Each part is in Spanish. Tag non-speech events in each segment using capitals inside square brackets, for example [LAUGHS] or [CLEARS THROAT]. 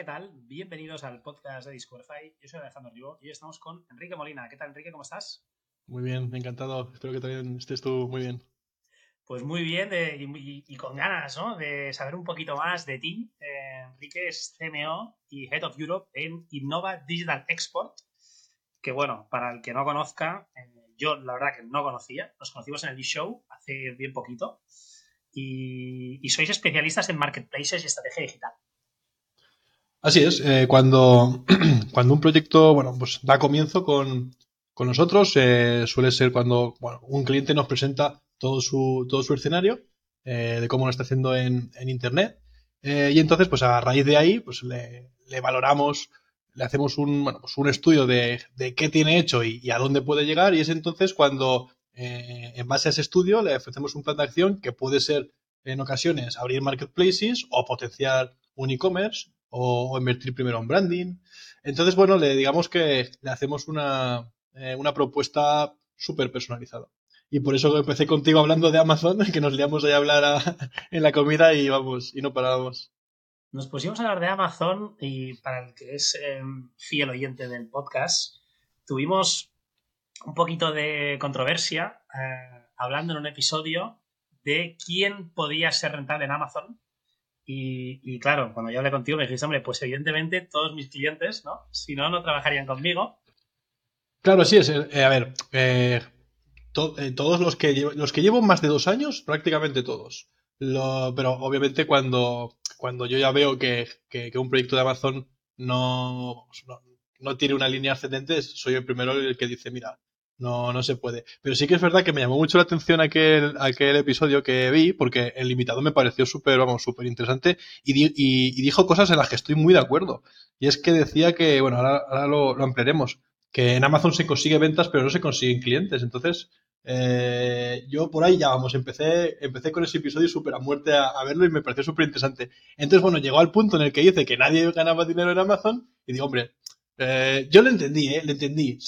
¿qué tal? Bienvenidos al podcast de Discoverify. Yo soy Alejandro Rivo y hoy estamos con Enrique Molina. ¿Qué tal, Enrique? ¿Cómo estás? Muy bien, encantado. Espero que también estés tú muy bien. Pues muy bien y, con ganas ¿no? de saber un poquito más de ti. Eh, Enrique es CMO y Head of Europe en Innova Digital Export. Que bueno, para el que no conozca, eh, yo la verdad que no conocía. Nos conocimos en el e-show hace bien poquito. y sois especialistas en marketplaces y estrategia digital. Así es, eh, cuando, [CLEARS THROAT] cuando un proyecto bueno, pues da comienzo con, nosotros, eh, suele ser cuando bueno, un cliente nos presenta todo su, todo su escenario eh, de cómo lo está haciendo en, Internet. y entonces, pues a raíz de ahí, pues le, valoramos, le hacemos un, bueno, pues un estudio de, de, qué tiene hecho y, y, a dónde puede llegar. Y es entonces cuando, en base a ese estudio, le ofrecemos un plan de acción que puede ser en ocasiones abrir marketplaces o potenciar un e-commerce o, invertir primero en branding. Entonces, bueno, le digamos que le hacemos una, eh, una propuesta súper personalizada. Y por eso empecé contigo hablando de Amazon, [LAUGHS] que nos liamos ahí a hablar [LAUGHS] en la comida y vamos, y no parábamos. Nos pusimos a hablar de Amazon y para el que es em, fiel oyente del podcast, tuvimos un poquito de controversia eh, hablando en un episodio de quién podía ser rentable en Amazon y, claro, cuando yo hablé contigo me dijiste, hombre, pues evidentemente todos mis clientes, ¿no? Si no, no trabajarían conmigo. Claro, sí es. Eh, a ver, eh, eh, todos los que, llevo, los que llevo más de dos años, prácticamente todos. pero obviamente cuando, cuando yo ya veo que, un proyecto de Amazon no, no, no, tiene una línea ascendente, soy el primero el que dice, mira, no, no se puede. Pero sí que es verdad que me llamó mucho la atención aquel, aquel episodio que vi, porque el invitado me pareció súper, vamos, súper interesante y, dijo cosas en las que estoy muy de acuerdo. Y es que decía que, bueno, ahora, lo, ampliaremos, que en Amazon se consigue ventas, pero no se consiguen clientes. Entonces, eh, yo por ahí ya, vamos, empecé, empecé con ese episodio súper a muerte a, a, verlo y me pareció súper interesante. Entonces, bueno, llegó al punto en el que dice que nadie ganaba dinero en Amazon y digo, hombre, eh, yo lo entendí, ¿eh? Lo entendí.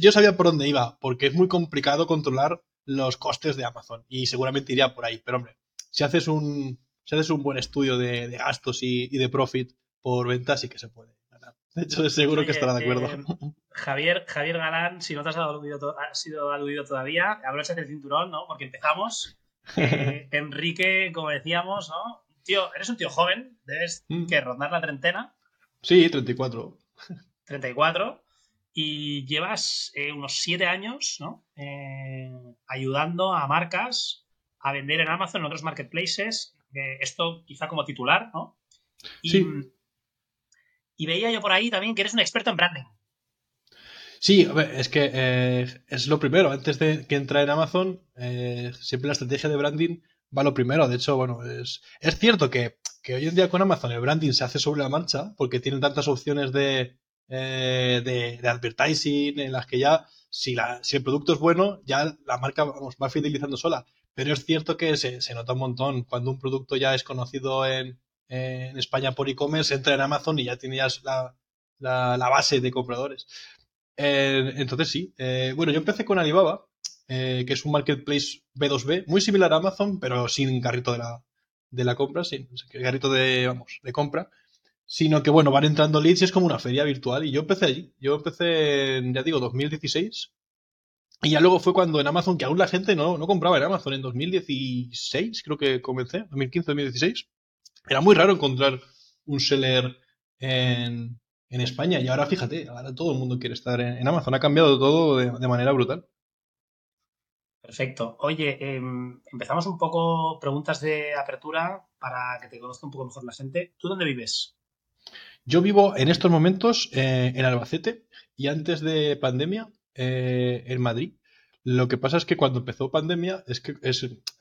Yo sabía por dónde iba, porque es muy complicado controlar los costes de Amazon y seguramente iría por ahí. Pero hombre, si haces un, si haces un buen estudio de, gastos y, de profit por venta, sí que se puede ganar. De hecho, seguro que estará de acuerdo. Eh, Javier, Javier Galán, si no te has aludido, sido aludido todavía, hablas el cinturón, ¿no? Porque empezamos. [LAUGHS] Eh, Enrique, como decíamos, ¿no? Tío, eres un tío joven, debes mm. que rondar la treintena. Sí, 34. 34, y llevas eh, unos 7 años ¿no? Eh, ayudando a marcas a vender en Amazon, en otros marketplaces. esto quizá como titular, ¿no? Y, sí. y veía yo por ahí también que eres un experto en branding. Sí, es que eh, es lo primero. Antes de que entre en Amazon, siempre la estrategia de branding va lo primero. De hecho, bueno, es, es cierto que, que, hoy en día con Amazon el branding se hace sobre la marcha porque tienen tantas opciones de, eh, de, advertising en las que ya, si, la, si el producto es bueno, ya la marca vamos, va fidelizando sola. Pero es cierto que se, se nota un montón cuando un producto ya es conocido en, en España por e-commerce, entra en Amazon y ya tiene la, la, base de compradores. Eh, entonces sí. Eh, bueno, yo empecé con Alibaba, que es un marketplace B2B, muy similar a Amazon, pero sin carrito de la, de la compra, sin carrito de, vamos, de compra sino que bueno, van entrando leads y es como una feria virtual. Y yo empecé allí. Yo empecé en, ya digo, 2016. Y ya luego fue cuando en Amazon, que aún la gente no, no compraba en Amazon, en 2016 creo que comencé, 2015, 2016. Era muy raro encontrar un seller en, en España. Y ahora fíjate, ahora todo el mundo quiere estar en, Amazon. Ha cambiado todo de, manera brutal. Perfecto. Oye, em, empezamos un poco preguntas de apertura para que te conozca un poco mejor la gente. ¿Tú dónde vives? Yo vivo en estos momentos eh, en Albacete y antes de pandemia eh, en Madrid. Lo que pasa es que cuando empezó pandemia es que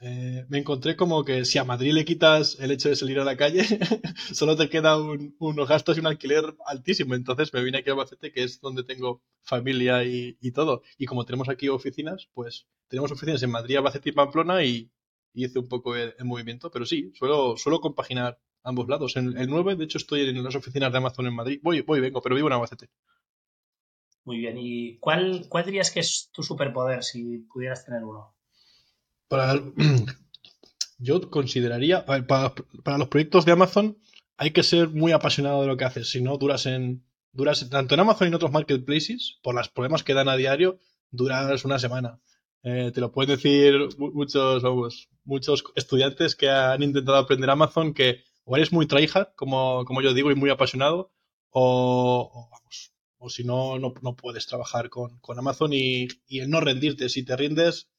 eh, me encontré como que si a Madrid le quitas el hecho de salir a la calle, [LAUGHS] solo te queda unos gastos y un alquiler altísimo. Entonces me vine aquí a Albacete, que es donde tengo familia y, todo. Y como tenemos aquí oficinas, pues tenemos oficinas en Madrid, Albacete y Pamplona y, hice un poco el, movimiento. Pero sí, suelo, suelo compaginar ambos lados. En el 9, de hecho, estoy en las oficinas de Amazon en Madrid. Voy, voy, vengo, pero vivo en Albacete. Muy bien. ¿Y cuál, cuál dirías que es tu superpoder si pudieras tener uno? Para [CLEARS THROAT] yo consideraría, para, los proyectos de Amazon, hay que ser muy apasionado de lo que haces, si no duras en duras tanto en Amazon y en otros marketplaces, por los problemas que dan a diario, duras una semana. Eh, te lo pueden decir muchos, muchos estudiantes que han intentado aprender Amazon que o eres muy tryhard, como, como yo digo, y muy apasionado, o, vamos, o si no, no, puedes trabajar con, Amazon y, el no rendirte. Si te rindes,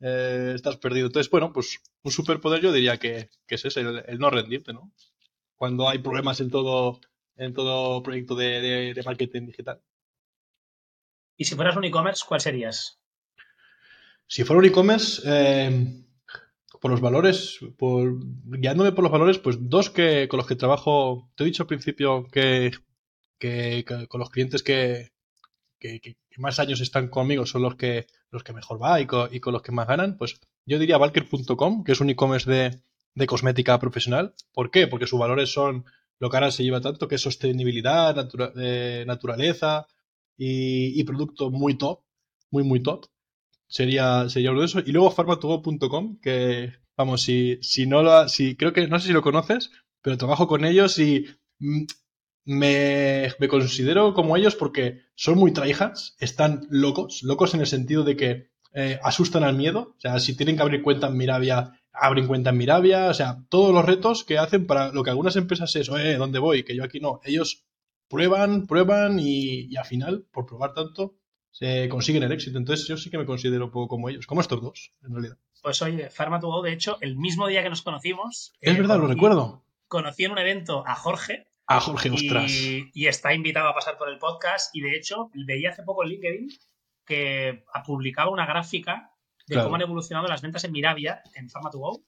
eh, estás perdido. Entonces, bueno, pues un superpoder yo diría que, es ese, el, no rendirte, ¿no? Cuando hay problemas en todo, en todo proyecto de, marketing digital. ¿Y si fueras un e-commerce, cuál serías? Si fuera un e-commerce, eh, por los valores, por, guiándome por los valores, pues dos que con los que trabajo, te he dicho al principio que, con los clientes que, más años están conmigo son los que, los que mejor va y con, los que más ganan, pues yo diría Valker.com, que es un e-commerce de, de cosmética profesional. ¿Por qué? Porque sus valores son lo que ahora se lleva tanto, que es sostenibilidad, eh, naturaleza y, producto muy top, muy, muy top. Sería, sería esos. Y luego farmatogo.com, que vamos, si, si no lo, si creo que, no sé si lo conoces, pero trabajo con ellos y mm, me, considero como ellos porque son muy tryhards, están locos, locos en el sentido de que eh, asustan al miedo. O sea, si tienen que abrir cuenta en Mirabia, abren cuenta en Mirabia, o sea, todos los retos que hacen para lo que algunas empresas es, oye, ¿dónde voy? Que yo aquí no. Ellos prueban, prueban y, al final, por probar tanto, se consiguen el éxito. Entonces yo sí que me considero un poco como ellos, como estos dos, en realidad. Pues oye, Farma2Go, de hecho, el mismo día que nos conocimos... Es verdad, lo recuerdo. Conocí en un evento a Jorge. A Jorge, ostras. Y, está invitado a pasar por el podcast. Y de hecho, veía hace poco en LinkedIn que publicaba una gráfica de cómo han evolucionado las ventas en Mirabia, en Farma2Go.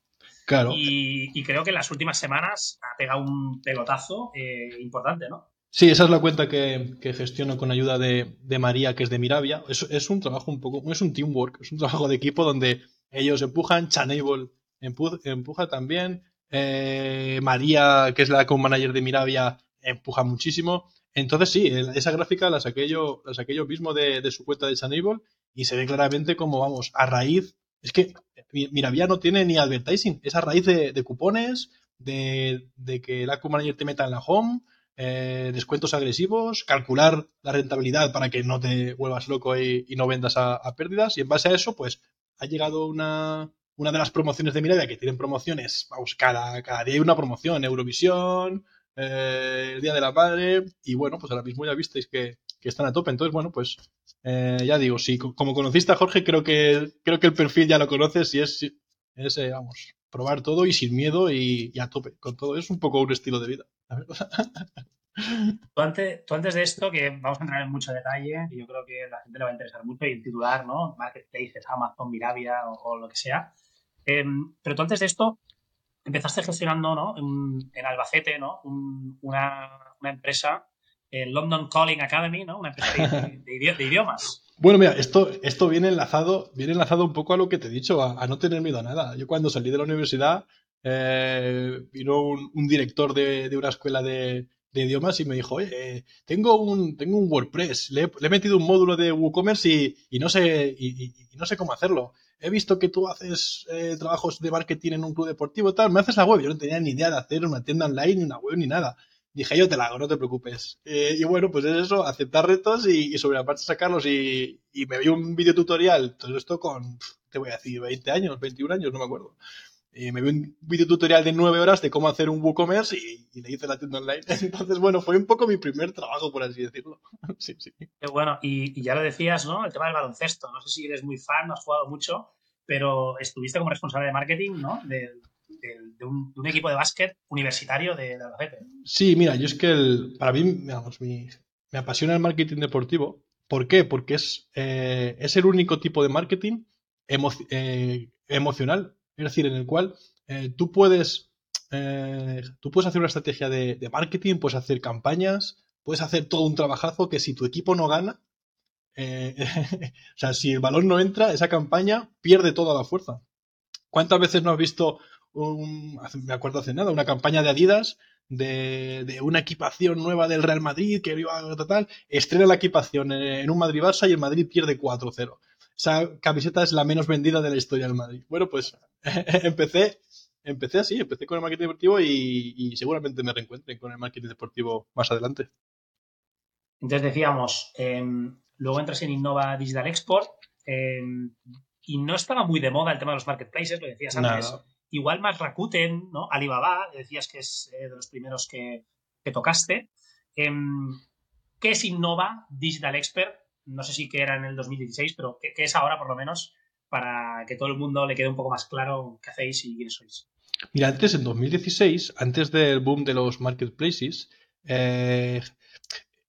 Claro. Y, creo que en las últimas semanas ha pegado un pelotazo eh, importante, ¿no? Sí, esa es la cuenta que, gestiono con ayuda de, María, que es de Mirabia. Es, es, un trabajo un poco, es un teamwork, es un trabajo de equipo donde ellos empujan, Chanable empuja, también, eh, María, que es la co-manager de Mirabia, empuja muchísimo. Entonces sí, esa gráfica la saqué yo, la yo mismo de, su cuenta de Chanable y se ve claramente como, vamos, a raíz, es que Mirabia no tiene ni advertising, es a raíz de, cupones, de, que la co-manager te meta en la home, eh, descuentos agresivos, calcular la rentabilidad para que no te vuelvas loco y, no vendas a, pérdidas. Y en base a eso, pues ha llegado una, una de las promociones de Mirabia que tienen promociones, vamos, cada, cada día hay una promoción, Eurovisión, eh, el Día de la Madre, y bueno, pues ahora mismo ya visteis que, están a tope. Entonces, bueno, pues eh, ya digo, si como conociste a Jorge, creo que, creo que el perfil ya lo conoces y es, es vamos, probar todo y sin miedo y, y, a tope. Con todo es un poco un estilo de vida. [LAUGHS] [LAUGHS] Tú antes, tú antes de esto, que vamos a entrar en mucho detalle, y yo creo que la gente le va a interesar mucho, y el titular, ¿no? Marketplaces, Amazon, Mirabia o, lo que sea. Em, pero tú antes de esto empezaste gestionando, ¿no? En, Albacete, ¿no? una, empresa, el London Calling Academy, ¿no? Una empresa de, idiomas. [LAUGHS] Bueno, mira, esto, esto viene enlazado, viene enlazado un poco a lo que te he dicho, a, no tener miedo a nada. Yo cuando salí de la universidad, eh, vino un, director de, una escuela de, de idiomas y me dijo, oye, tengo un, tengo un WordPress, le, he metido un módulo de WooCommerce y, y no sé, y, no sé cómo hacerlo. He visto que tú haces eh, trabajos de marketing en un club deportivo y tal, me haces la web. Yo no tenía ni idea de hacer una tienda online, ni una web, ni nada. Dije, yo te la hago, no te preocupes. Eh, y bueno, pues es eso, aceptar retos y, sobre la parte sacarlos. Y, y me vi un video tutorial, todo esto con, te voy a decir, 20 años, 21 años, no me acuerdo. Y me vi un video tutorial de nueve horas de cómo hacer un WooCommerce y, y, le hice la tienda online. [LAUGHS] Entonces, bueno, fue un poco mi primer trabajo, por así decirlo. [LAUGHS] sí, sí. Qué bueno, y, ya lo decías, ¿no? El tema del baloncesto. No sé si eres muy fan, no has jugado mucho, pero estuviste como responsable de marketing, ¿no? De, de, un, equipo de básquet universitario de, de Albacete. Sí, mira, yo es que el, para mí, digamos, mi, me apasiona el marketing deportivo. ¿Por qué? Porque es, eh, es el único tipo de marketing eh, emocional es decir, en el cual eh, tú puedes eh, tú puedes hacer una estrategia de, marketing, puedes hacer campañas, puedes hacer todo un trabajazo que si tu equipo no gana, eh, [LAUGHS] o sea, si el balón no entra, esa campaña pierde toda la fuerza. ¿Cuántas veces no has visto, me acuerdo hace nada, una campaña de Adidas de, una equipación nueva del Real Madrid que iba a tal, estrena la equipación en, un Madrid-Barça y el Madrid pierde 4-0 esa camiseta es la menos vendida de la historia del Madrid. Bueno, pues [LAUGHS] empecé, empecé así, empecé con el marketing deportivo y, seguramente me reencuentre con el marketing deportivo más adelante. Entonces decíamos, em, luego entras en Innova Digital Export em, y no estaba muy de moda el tema de los marketplaces, lo decías antes. Igual más Rakuten, ¿no? Alibaba, decías que es eh, de los primeros que, tocaste. Em, ¿Qué es Innova Digital Expert? No sé si que era en el 2016, pero ¿qué, ¿qué, es ahora por lo menos para que todo el mundo le quede un poco más claro qué hacéis y quiénes sois? Mira, antes, en 2016, antes del boom de los marketplaces, eh,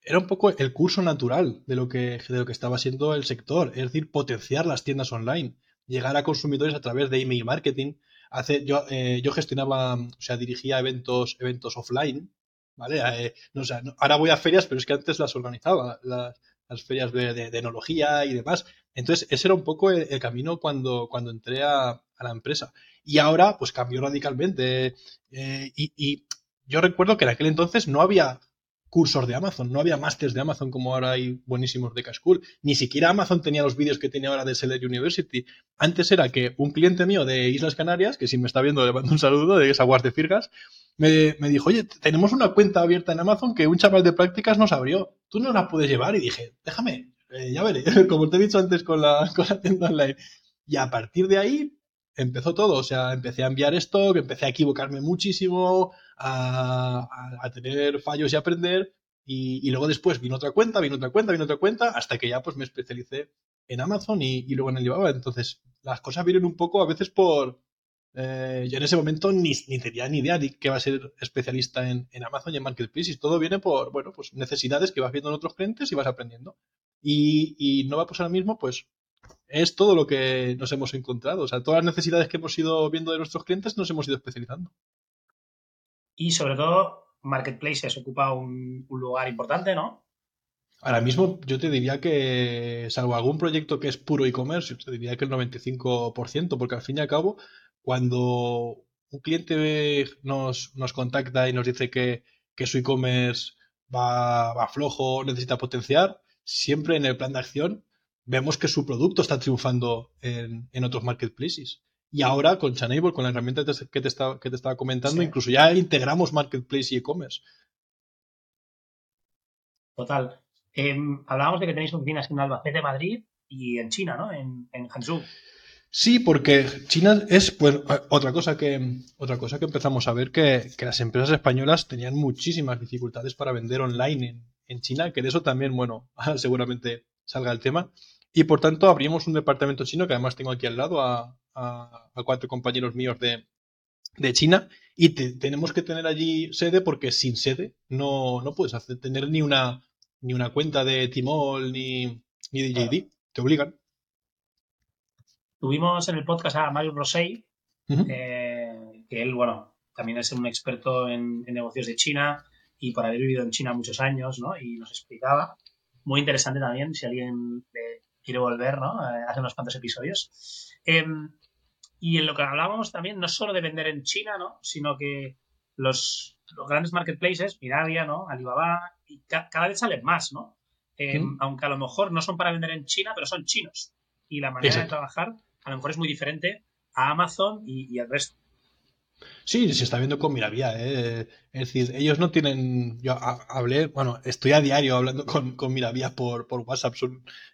era un poco el curso natural de lo, que, de lo que estaba siendo el sector, es decir, potenciar las tiendas online, llegar a consumidores a través de email marketing. Hace, yo, eh, yo gestionaba, o sea, dirigía eventos, eventos offline, ¿vale? Eh, no, ahora voy a ferias, pero es que antes las organizaba, las, ferias de, de, tecnología y demás. Entonces, ese era un poco el, camino cuando, cuando entré a, la empresa. Y ahora, pues cambió radicalmente. Eh, y yo recuerdo que en aquel entonces no había cursos de Amazon, no había másters de Amazon como ahora hay buenísimos de School, ni siquiera Amazon tenía los vídeos que tiene ahora de Seller University. Antes era que un cliente mío de Islas Canarias, que si me está viendo le mando un saludo de Aguas de Firgas, me, me, dijo, oye, tenemos una cuenta abierta en Amazon que un chaval de prácticas nos abrió, tú no la puedes llevar y dije, déjame, eh, ya veré, [LAUGHS] como te he dicho antes con la, con la tienda online. Y a partir de ahí empezó todo, o sea, empecé a enviar esto, empecé a equivocarme muchísimo, a, tener fallos y aprender. Y, luego después vino otra cuenta, vino otra cuenta, vino otra cuenta, hasta que ya pues me especialicé en Amazon y, luego en Alibaba. Entonces, las cosas vienen un poco a veces por... Eh, yo en ese momento ni, ni, tenía ni idea de que va a ser especialista en, Amazon y en Marketplace. Y todo viene por, bueno, pues necesidades que vas viendo en otros clientes y vas aprendiendo. Y, y no va a pasar lo mismo, pues es todo lo que nos hemos encontrado. O sea, todas las necesidades que hemos ido viendo de nuestros clientes nos hemos ido especializando. Y sobre todo, Marketplaces ocupa un, lugar importante, ¿no? Ahora mismo yo te diría que, salvo algún proyecto que es puro e-commerce, te diría que el 95%, porque al fin y al cabo, cuando un cliente nos, nos contacta y nos dice que, su e-commerce va, va, flojo, necesita potenciar, siempre en el plan de acción vemos que su producto está triunfando en, en otros marketplaces. Y ahora con Chanable, con la herramienta que te, estaba, que te estaba comentando, incluso ya integramos Marketplace y e-commerce. Total. Em, hablábamos de que tenéis oficinas en Albacete, Madrid y en China, ¿no? En, en Hangzhou. Sí, porque China es pues, otra cosa que otra cosa que empezamos a ver que, las empresas españolas tenían muchísimas dificultades para vender online en, en China, que de eso también, bueno, [LAUGHS] seguramente salga el tema. Y por tanto abrimos un departamento chino que además tengo aquí al lado a, a, cuatro compañeros míos de, de China y tenemos que tener allí sede porque sin sede no, no puedes hacer, tener ni una, ni una cuenta de Timol ni, ni de JD. Te obligan. Tuvimos en el podcast a Mario Rosey, eh, que él, bueno, también es un experto en, negocios de China y por haber vivido en China muchos años, ¿no? Y nos explicaba. Muy interesante también, si alguien quiere volver, ¿no? Eh, hace unos cuantos episodios. Em, y en lo que hablábamos también, no solo de vender en China, ¿no? Sino que los, grandes marketplaces, Mirabia, ¿no? Alibaba, y cada vez salen más, ¿no? Em, aunque a lo mejor no son para vender en China, pero son chinos. Y la manera de trabajar a lo mejor es muy diferente a Amazon y, y al resto. Sí, se está viendo con Miravía. ¿eh? Es decir, ellos no tienen. Yo hablé, bueno, estoy a diario hablando con, con Miravía por, por WhatsApp.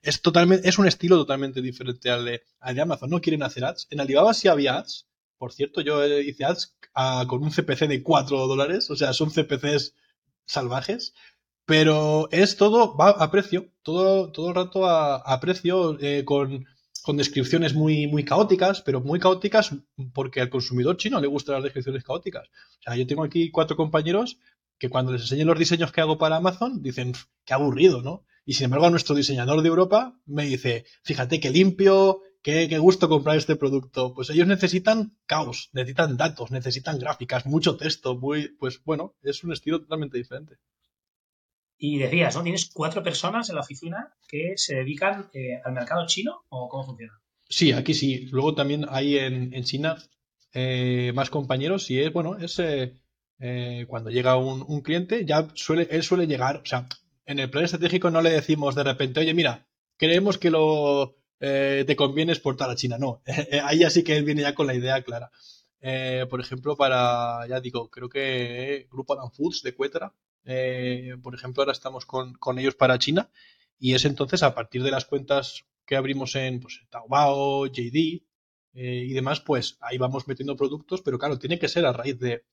es, totalmente, es un estilo totalmente diferente al de, Amazon. No quieren hacer ads. En Alibaba sí había ads. Por cierto, yo hice ads con un CPC de 4 dólares. O sea, son CPCs salvajes. Pero es todo, va a precio. Todo, todo el rato a, a precio, eh, con con descripciones muy, muy caóticas, pero muy caóticas porque al consumidor chino le gustan las descripciones caóticas. O sea, yo tengo aquí cuatro compañeros que cuando les enseño los diseños que hago para Amazon dicen, qué aburrido, ¿no? Y sin embargo, nuestro diseñador de Europa me dice, fíjate qué limpio, qué, qué gusto comprar este producto. Pues ellos necesitan caos, necesitan datos, necesitan gráficas, mucho texto, muy, pues bueno, es un estilo totalmente diferente. Y decías, ¿no? Tienes cuatro personas en la oficina que se dedican eh, al mercado chino o cómo funciona. Sí, aquí sí. Luego también hay en, China eh, más compañeros y es, bueno, es eh, cuando llega un, cliente, ya suele, él suele llegar, o sea, en el plan estratégico no le decimos de repente, oye, mira, creemos que lo te conviene exportar a China. No, [LAUGHS] ahí así que él viene ya con la idea clara. por ejemplo, para, ya digo, creo que Grupo Adam Foods de Cuetra, eh, por ejemplo, ahora estamos con, ellos para China y es entonces a partir de las cuentas que abrimos en pues, Taobao, JD eh, y demás, pues ahí vamos metiendo productos, pero claro, tiene que ser a raíz de,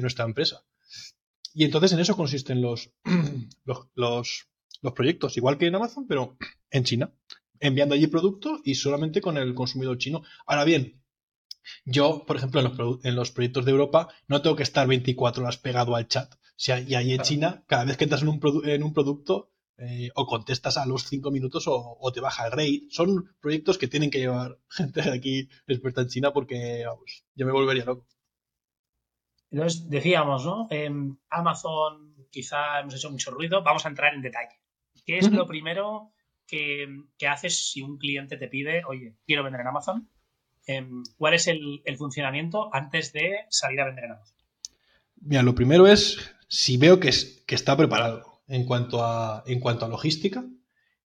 nuestra empresa. Y entonces en eso consisten [CLEARS THROAT] los proyectos, igual que en Amazon, pero en China, enviando allí productos y solamente con el consumidor chino. Ahora bien, yo, por ejemplo, en los, en los, proyectos de Europa no tengo que estar 24 horas pegado al chat. Si y ahí en China, cada vez que entras en un, en un producto, eh, o contestas a los 5 minutos o, o, te baja el rate. Son proyectos que tienen que llevar [LAUGHS] gente de aquí experta en China porque, vamos, yo me volvería loco. Entonces, decíamos, ¿no? En Amazon quizá hemos hecho mucho ruido. Vamos a entrar en detalle. ¿Qué es uh -huh. lo primero que, que, haces si un cliente te pide, oye, quiero vender en Amazon? Eh, ¿Cuál es el, el, funcionamiento antes de salir a vender en Amazon? Mira, lo primero es si veo que, es, que está preparado en cuanto, a, en cuanto a logística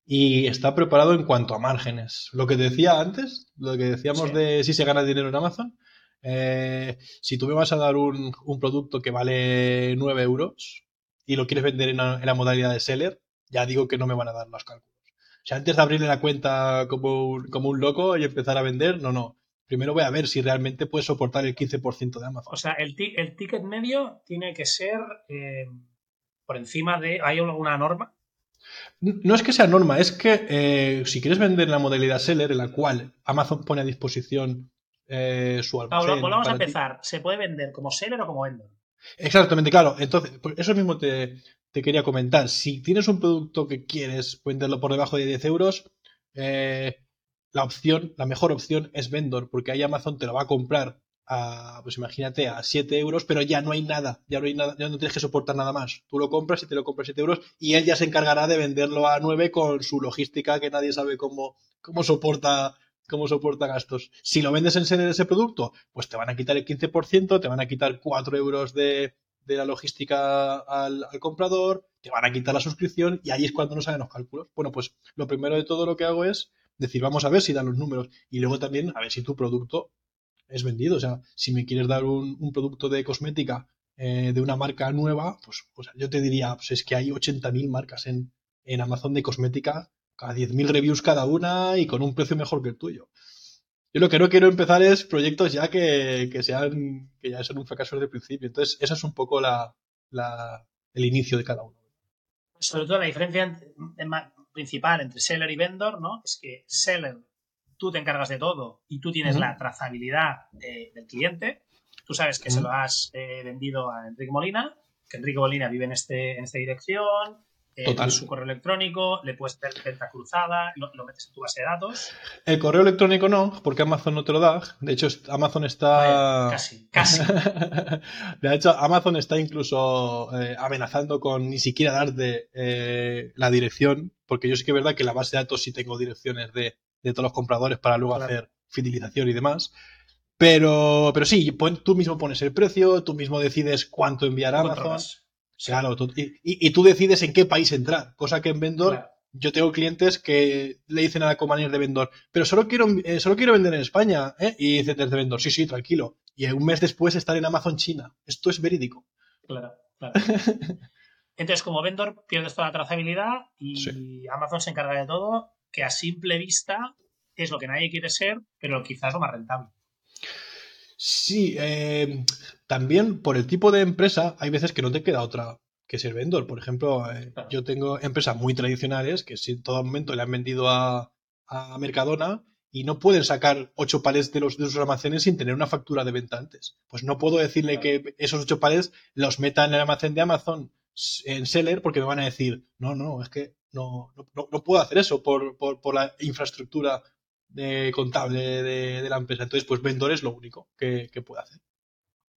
y está preparado en cuanto a márgenes. Lo que decía antes, lo que decíamos sí. de si se gana dinero en Amazon, eh, si tú me vas a dar un, un, producto que vale 9 euros y lo quieres vender en la, en la, modalidad de seller, ya digo que no me van a dar los cálculos. O sea, antes de abrirle la cuenta como un, como un loco y empezar a vender, no, no. Primero voy a ver si realmente puede soportar el 15% de Amazon. O sea, el, el, ticket medio tiene que ser eh, por encima de... ¿Hay alguna norma? No es que sea norma, es que eh, si quieres vender la modalidad seller en la cual Amazon pone a disposición eh, su almacén. Pablo, volvamos a empezar. ¿Se puede vender como seller o como vendedor? Exactamente, claro. Entonces, eso mismo te, te, quería comentar. Si tienes un producto que quieres venderlo por debajo de 10 euros, eh, la opción, la mejor opción es vendor, porque ahí Amazon te lo va a comprar a, pues imagínate, a 7 euros, pero ya no hay nada, ya no hay nada, ya no tienes que soportar nada más. Tú lo compras y te lo compras 7 euros y él ya se encargará de venderlo a 9 con su logística que nadie sabe cómo, cómo soporta cómo soporta gastos. Si lo vendes en serie de ese producto, pues te van a quitar el 15%, te van a quitar 4 euros de, de la logística al, al, comprador, te van a quitar la suscripción y ahí es cuando no salen los cálculos. Bueno, pues lo primero de todo lo que hago es decir, vamos a ver si dan los números y luego también a ver si tu producto es vendido. O sea, si me quieres dar un, producto de cosmética eh, de una marca nueva, pues, yo te diría, pues es que hay 80.000 marcas en, en Amazon de cosmética cada 10.000 reviews cada una y con un precio mejor que el tuyo. Yo lo que no quiero empezar es proyectos ya que, que sean que ya son un fracaso desde el principio. Entonces, esa es un poco la, la, el inicio de cada uno. Sobre todo la diferencia principal entre seller y vendor, ¿no? Es que seller, tú te encargas de todo y tú tienes uh -huh. la trazabilidad de, del cliente. Tú sabes que uh -huh. se lo has eh, vendido a Enrique Molina, que Enrique Molina vive en, este, en esta dirección, eh, su correo electrónico, le puedes hacer venta cruzada, lo, lo, metes en tu base de datos. El correo electrónico no, porque Amazon no te lo da. De hecho, Amazon está. Casi, casi. [LAUGHS] de hecho, Amazon está incluso eh, amenazando con ni siquiera darte eh, la dirección, porque yo sí que es verdad que la base de datos sí tengo direcciones de, de todos los compradores para luego claro. hacer fidelización y demás. Pero, pero sí, tú mismo pones el precio, tú mismo decides cuánto enviar a Amazon. Claro, tú, y, y, tú decides en qué país entrar, cosa que en vendor claro. yo tengo clientes que le dicen a la compañía de vendor, pero solo quiero, eh, solo quiero vender en España, ¿eh? Y dice desde vendor, sí, sí, tranquilo. Y un mes después estar en Amazon China. Esto es verídico. Claro, claro. [LAUGHS] Entonces, como vendor, pierdes toda la trazabilidad y sí. Amazon se encarga de todo, que a simple vista es lo que nadie quiere ser, pero quizás lo más rentable. Sí, eh, también por el tipo de empresa hay veces que no te queda otra que ser vendor. Por ejemplo, eh, claro. yo tengo empresas muy tradicionales que en todo momento le han vendido a, a Mercadona y no pueden sacar ocho palets de, los, de sus almacenes sin tener una factura de venta antes. Pues no puedo decirle claro. que esos ocho palets los meta en el almacén de Amazon en Seller porque me van a decir, no, no, es que no, no, no puedo hacer eso por, por, por la infraestructura de contable de, de, la empresa. Entonces, pues vendor es lo único que, que puede hacer.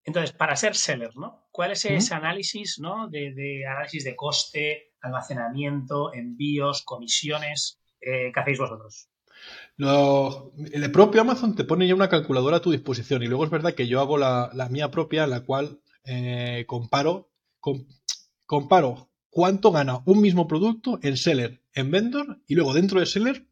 Entonces, para ser seller, ¿no? ¿Cuál es ese ¿Mm? análisis, ¿no? De, de, análisis de coste, almacenamiento, envíos, comisiones eh, que hacéis vosotros? Lo, el propio Amazon te pone ya una calculadora a tu disposición y luego es verdad que yo hago la, la mía propia en la cual eh, comparo, com, comparo cuánto gana un mismo producto en seller, en vendor y luego dentro de seller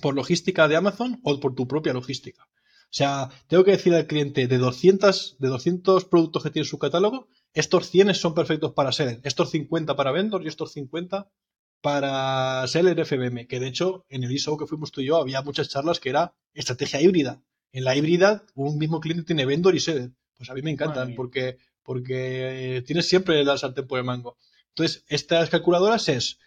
por logística de Amazon o por tu propia logística. sea, tengo que decir al cliente de 200, de 200 productos que tiene en su catálogo, estos 100 son perfectos para Seller, estos 50 para Vendor y estos 50 para Seller FBM, que de hecho en el ISO que fuimos tú y yo había muchas charlas que era estrategia híbrida. En la híbrida un mismo cliente tiene Vendor y Seller. Pues a mí me encantan porque, porque tienes siempre la sartén por el mango. Entonces, estas calculadoras es,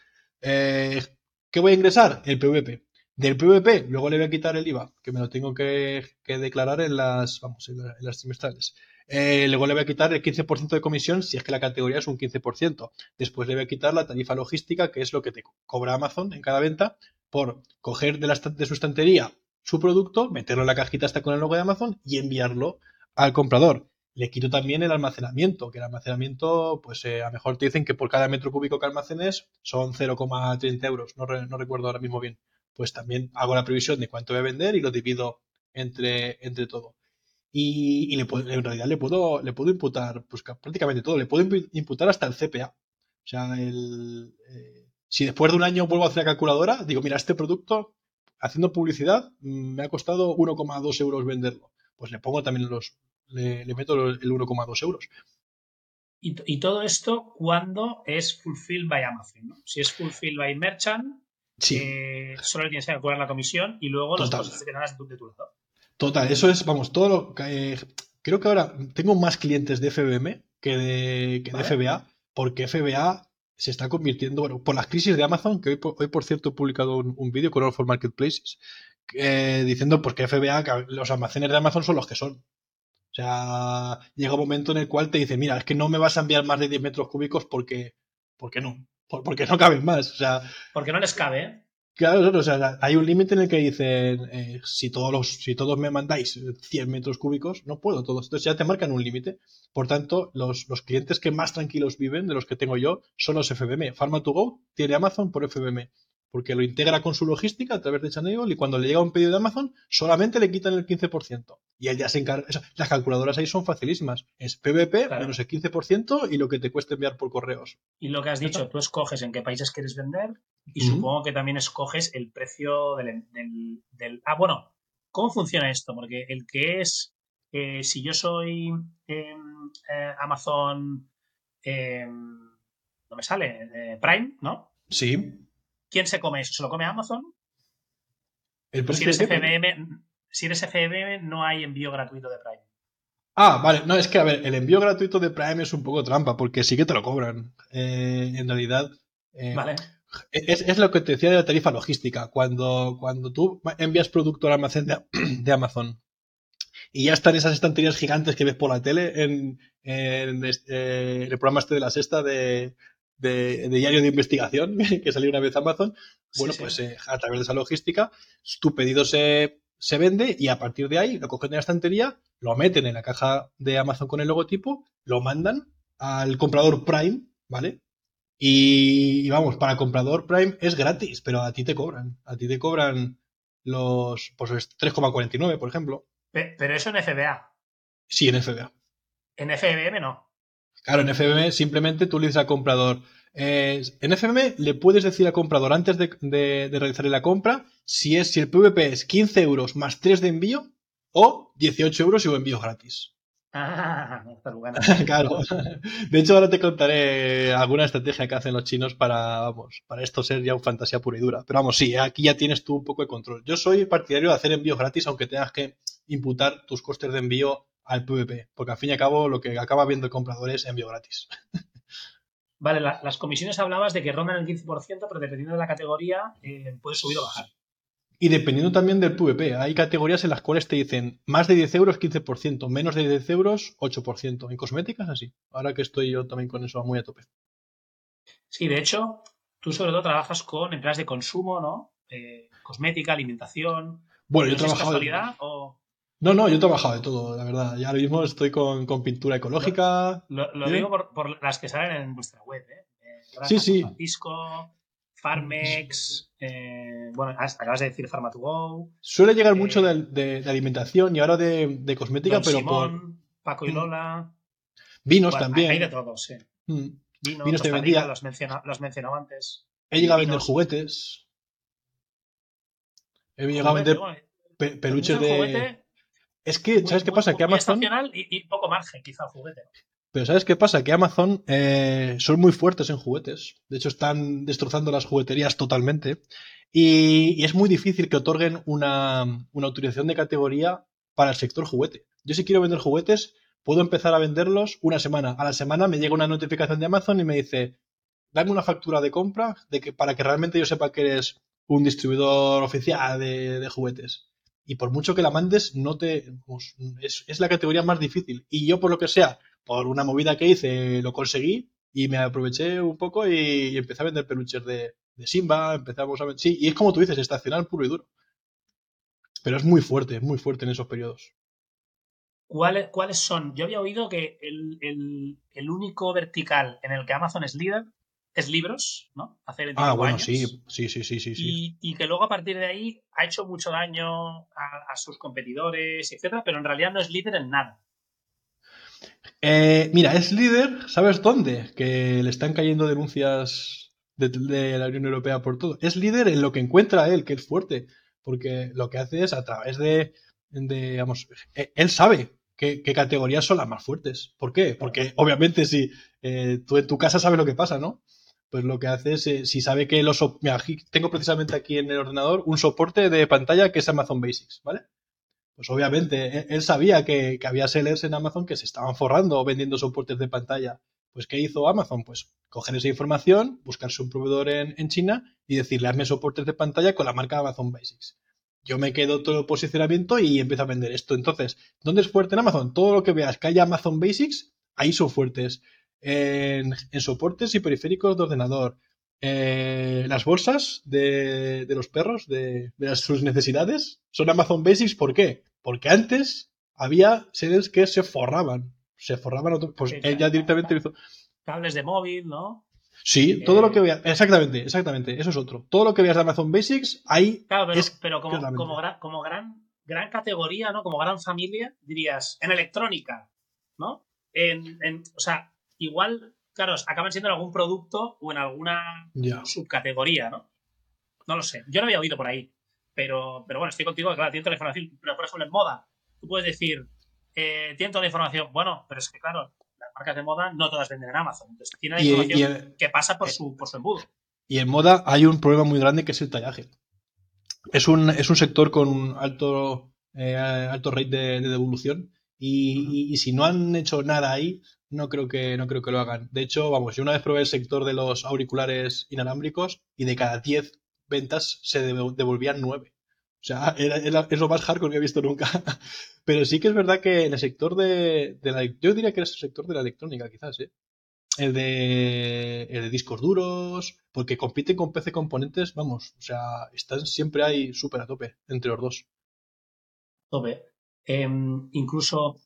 eh, ¿qué voy a ingresar? El PVP. Del PVP, luego le voy a quitar el IVA, que me lo tengo que, declarar en las, vamos, en, las trimestrales. Eh, luego le voy a quitar el 15% de comisión si es que la categoría es un 15%. Después le voy a quitar la tarifa logística, que es lo que te cobra Amazon en cada venta por coger de, la, de su estantería su producto, meterlo en la cajita hasta con el logo de Amazon y enviarlo al comprador. Le quito también el almacenamiento, que el almacenamiento, pues eh, a lo mejor te dicen que por cada metro cúbico que almacenes son 0,30 euros, no, recuerdo ahora mismo bien. Pues también hago la previsión de cuánto voy a vender y lo divido entre, entre todo. Y, en realidad le puedo, le puedo imputar pues, prácticamente todo, le puedo imputar hasta el CPA. O sea, el, eh, si después de un año vuelvo a hacer la calculadora, digo, mira, este producto, haciendo publicidad, mm, me ha costado 1,2 euros venderlo. Pues le pongo también los, le, meto el 1,2 euros. Y, todo esto cuando es fulfilled by Amazon. ¿no? Si es fulfilled by Merchant, eh, solo le tienes que calcular la comisión y luego los costes que ganas de tu lado. Total, eso es, vamos, todo lo que. creo que ahora tengo más clientes de FBM que de, que de FBA, porque FBA se está convirtiendo, bueno, por las crisis de Amazon, que hoy, hoy por cierto he publicado un, vídeo con All for Marketplaces, eh, diciendo porque FBA, que los almacenes de Amazon son los que son. O sea, llega un momento en el cual te dice, mira, es que no me vas a enviar más de 10 metros cúbicos porque, porque no, porque no caben más. O sea, porque no les cabe, ¿eh? Claro, o sea, hay un límite en el que dicen, eh, si, todos los, si todos me mandáis 100 metros cúbicos, no puedo todos. Entonces ya te marcan un límite. Por tanto, los, los, clientes que más tranquilos viven, de los que tengo yo, son los FBM. Pharma2Go tiene Amazon por FBM porque lo integra con su logística a través de Channel y cuando le llega un pedido de Amazon solamente le quitan el 15%. Y él ya se encarga. las calculadoras ahí son facilísimas. Es PVP menos el 15% y lo que te cuesta enviar por correos. Y lo que has dicho, tú escoges en qué países quieres vender y supongo que también escoges el precio del, Ah, bueno, ¿cómo funciona esto? Porque el que es. Eh, si yo soy em, eh, Amazon. Em, no me sale. Eh, Prime, ¿no? Sí. ¿Quién se come eso? ¿Se lo come Amazon? si, eres FBM, si eres FBM, no hay envío gratuito de Prime. Ah, vale. No, es que, a ver, el envío gratuito de Prime es un poco trampa, porque sí que te lo cobran. Eh, en realidad. Eh, vale. Es, lo que te decía de la tarifa logística. Cuando, cuando tú envías producto al almacén de, [CLEARS THROAT] Amazon y ya están esas estanterías gigantes que ves por la tele en, este, el programa este de la sexta de, de, diario de investigación [LAUGHS] que salió una vez a Amazon, bueno, pues eh, a través de esa logística, tu pedido se, se, vende y a partir de ahí lo cogen de la estantería, lo meten en la caja de Amazon con el logotipo, lo mandan al comprador Prime, ¿vale? Y, vamos, para comprador Prime es gratis, pero a ti te cobran. A ti te cobran los pues 3,49, por ejemplo. Pero eso en FBA. Sí, en FBA. En FBM no. Claro, en FBM simplemente tú le dices al comprador. en FBM le puedes decir al comprador antes de, de, realizar la compra si es si el PVP es 15 euros más 3 de envío o 18 euros y o envío gratis. Ah, [LAUGHS] claro. De hecho, ahora te contaré alguna estrategia que hacen los chinos para, vamos, para esto ser ya un fantasía pura y dura. Pero vamos, sí, aquí ya tienes tú un poco de control. Yo soy partidario de hacer envíos gratis, aunque tengas que imputar tus costes de envío al PvP, porque al fin y al cabo lo que acaba viendo el comprador es envío gratis. [LAUGHS] Vale, las comisiones hablabas de que rondan el 15%, pero dependiendo de la categoría eh, puedes subir o bajar. Y dependiendo también del PvP, hay categorías en las cuales te dicen más de 10 euros 15%, menos de 10 euros 8%. En cosméticas así. Ahora que estoy yo también con eso muy a tope. Sí, de hecho, tú sobre todo trabajas con empresas de consumo, ¿no? Eh, cosmética, alimentación. Bueno, yo he trabajado. o... No, no, yo he trabajado de todo, la verdad. Ya ahora mismo estoy con, pintura ecológica. Lo, digo por, las que salen en vuestra web, ¿eh? eh sí, sí. Francisco, Farmex, eh, bueno, acabas de decir Farma2Go. Suele llegar mucho eh, de, alimentación y ahora de, cosmética, pero Simón, Paco y mm. Lola. Vinos también. Hay de todo, sí. Mm. Vinos, de vendía. Los, los mencionaba antes. He llegado a vender juguetes. He llegado a vender peluches de. Es que, ¿sabes qué pasa? que Amazon. Y, y, poco margen, quizá, juguete. Pero ¿sabes qué pasa? Que Amazon eh, son muy fuertes en juguetes. De hecho, están destrozando las jugueterías totalmente. Y, es muy difícil que otorguen una, autorización de categoría para el sector juguete. Yo si quiero vender juguetes, puedo empezar a venderlos una semana. A la semana me llega una notificación de Amazon y me dice, dame una factura de compra de que, para que realmente yo sepa que eres un distribuidor oficial de, juguetes. Y por mucho que la mandes, no te. Pues, es, es, la categoría más difícil. Y yo, por lo que sea, por una movida que hice, lo conseguí y me aproveché un poco y, empecé a vender peluches de, de Simba, empezamos a ver. Sí, y es como tú dices, estacional puro y duro. Pero es muy fuerte, muy fuerte en esos periodos. ¿Cuáles, ¿Cuáles son? Yo había oído que el, único vertical en el que Amazon es líder es libros, ¿no? Hace 25 ah, bueno, sí, sí, sí, sí, sí, Y, que luego a partir de ahí ha hecho mucho daño a, sus competidores, etcétera, pero en realidad no es líder en nada. Eh, mira, es líder, ¿sabes dónde? Que le están cayendo denuncias de, la Unión Europea por todo. Es líder en lo que encuentra él, que es fuerte, porque lo que hace es a través de, digamos, e, él sabe qué, categorías son las más fuertes. ¿Por qué? Porque obviamente si eh, tú en tu casa sabes lo que pasa, ¿no? Pues lo que hace es, eh, si sabe que los... Tengo precisamente aquí en el ordenador un soporte de pantalla que es Amazon Basics, ¿vale? Pues obviamente e, él sabía que, que había sellers en Amazon que se estaban forrando vendiendo soportes de pantalla pues, ¿qué hizo Amazon? Pues coger esa información, buscarse un proveedor en, China y decirle, hazme soportes de pantalla con la marca Amazon Basics. Yo me quedo todo el posicionamiento y empiezo a vender esto. Entonces, ¿dónde es fuerte en Amazon? Todo lo que veas que haya Amazon Basics, ahí son fuertes. En, soportes y periféricos de ordenador. Eh, las bolsas de, los perros, de, sus necesidades, son Amazon Basics. ¿Por qué? Porque antes había seres que se forraban se forraban otros. Pues ella directamente hizo. Cables de móvil, ¿no? Sí, todo lo que veas. Exactamente, exactamente. Eso es otro. Todo lo que veas de Amazon Basics, ahí. Claro, pero, como, como, gran, gran, categoría, ¿no? Como gran familia, dirías, en electrónica, ¿no? En, o sea, igual, claro, acaban siendo en algún producto o en alguna subcategoría, ¿no? No lo sé. Yo no había oído por ahí. Pero, pero bueno, estoy contigo, claro, tiene teléfono Pero por ejemplo, en moda, tú puedes decir, eh, tiene toda la información. Bueno, pero es que claro, las marcas de moda no todas venden en Amazon. Entonces tiene la información que pasa por su, por su embudo. Y en moda hay un problema muy grande que es el tallaje. Es un, es un sector con alto, eh, alto rate de, devolución. Y, si no han hecho nada ahí, no creo que no creo que lo hagan. De hecho, vamos, yo una vez probé el sector de los auriculares inalámbricos y de cada 10 ventas se devolvían 9. O sea, era, es lo más hardcore que he visto nunca. [LAUGHS] Pero sí que es verdad que en el sector de, la... Yo diría que es el sector de la electrónica, quizás, ¿eh? El de, el de discos duros, porque compiten con PC componentes, vamos, o sea, están siempre ahí súper a tope entre los dos. Tope. Em, incluso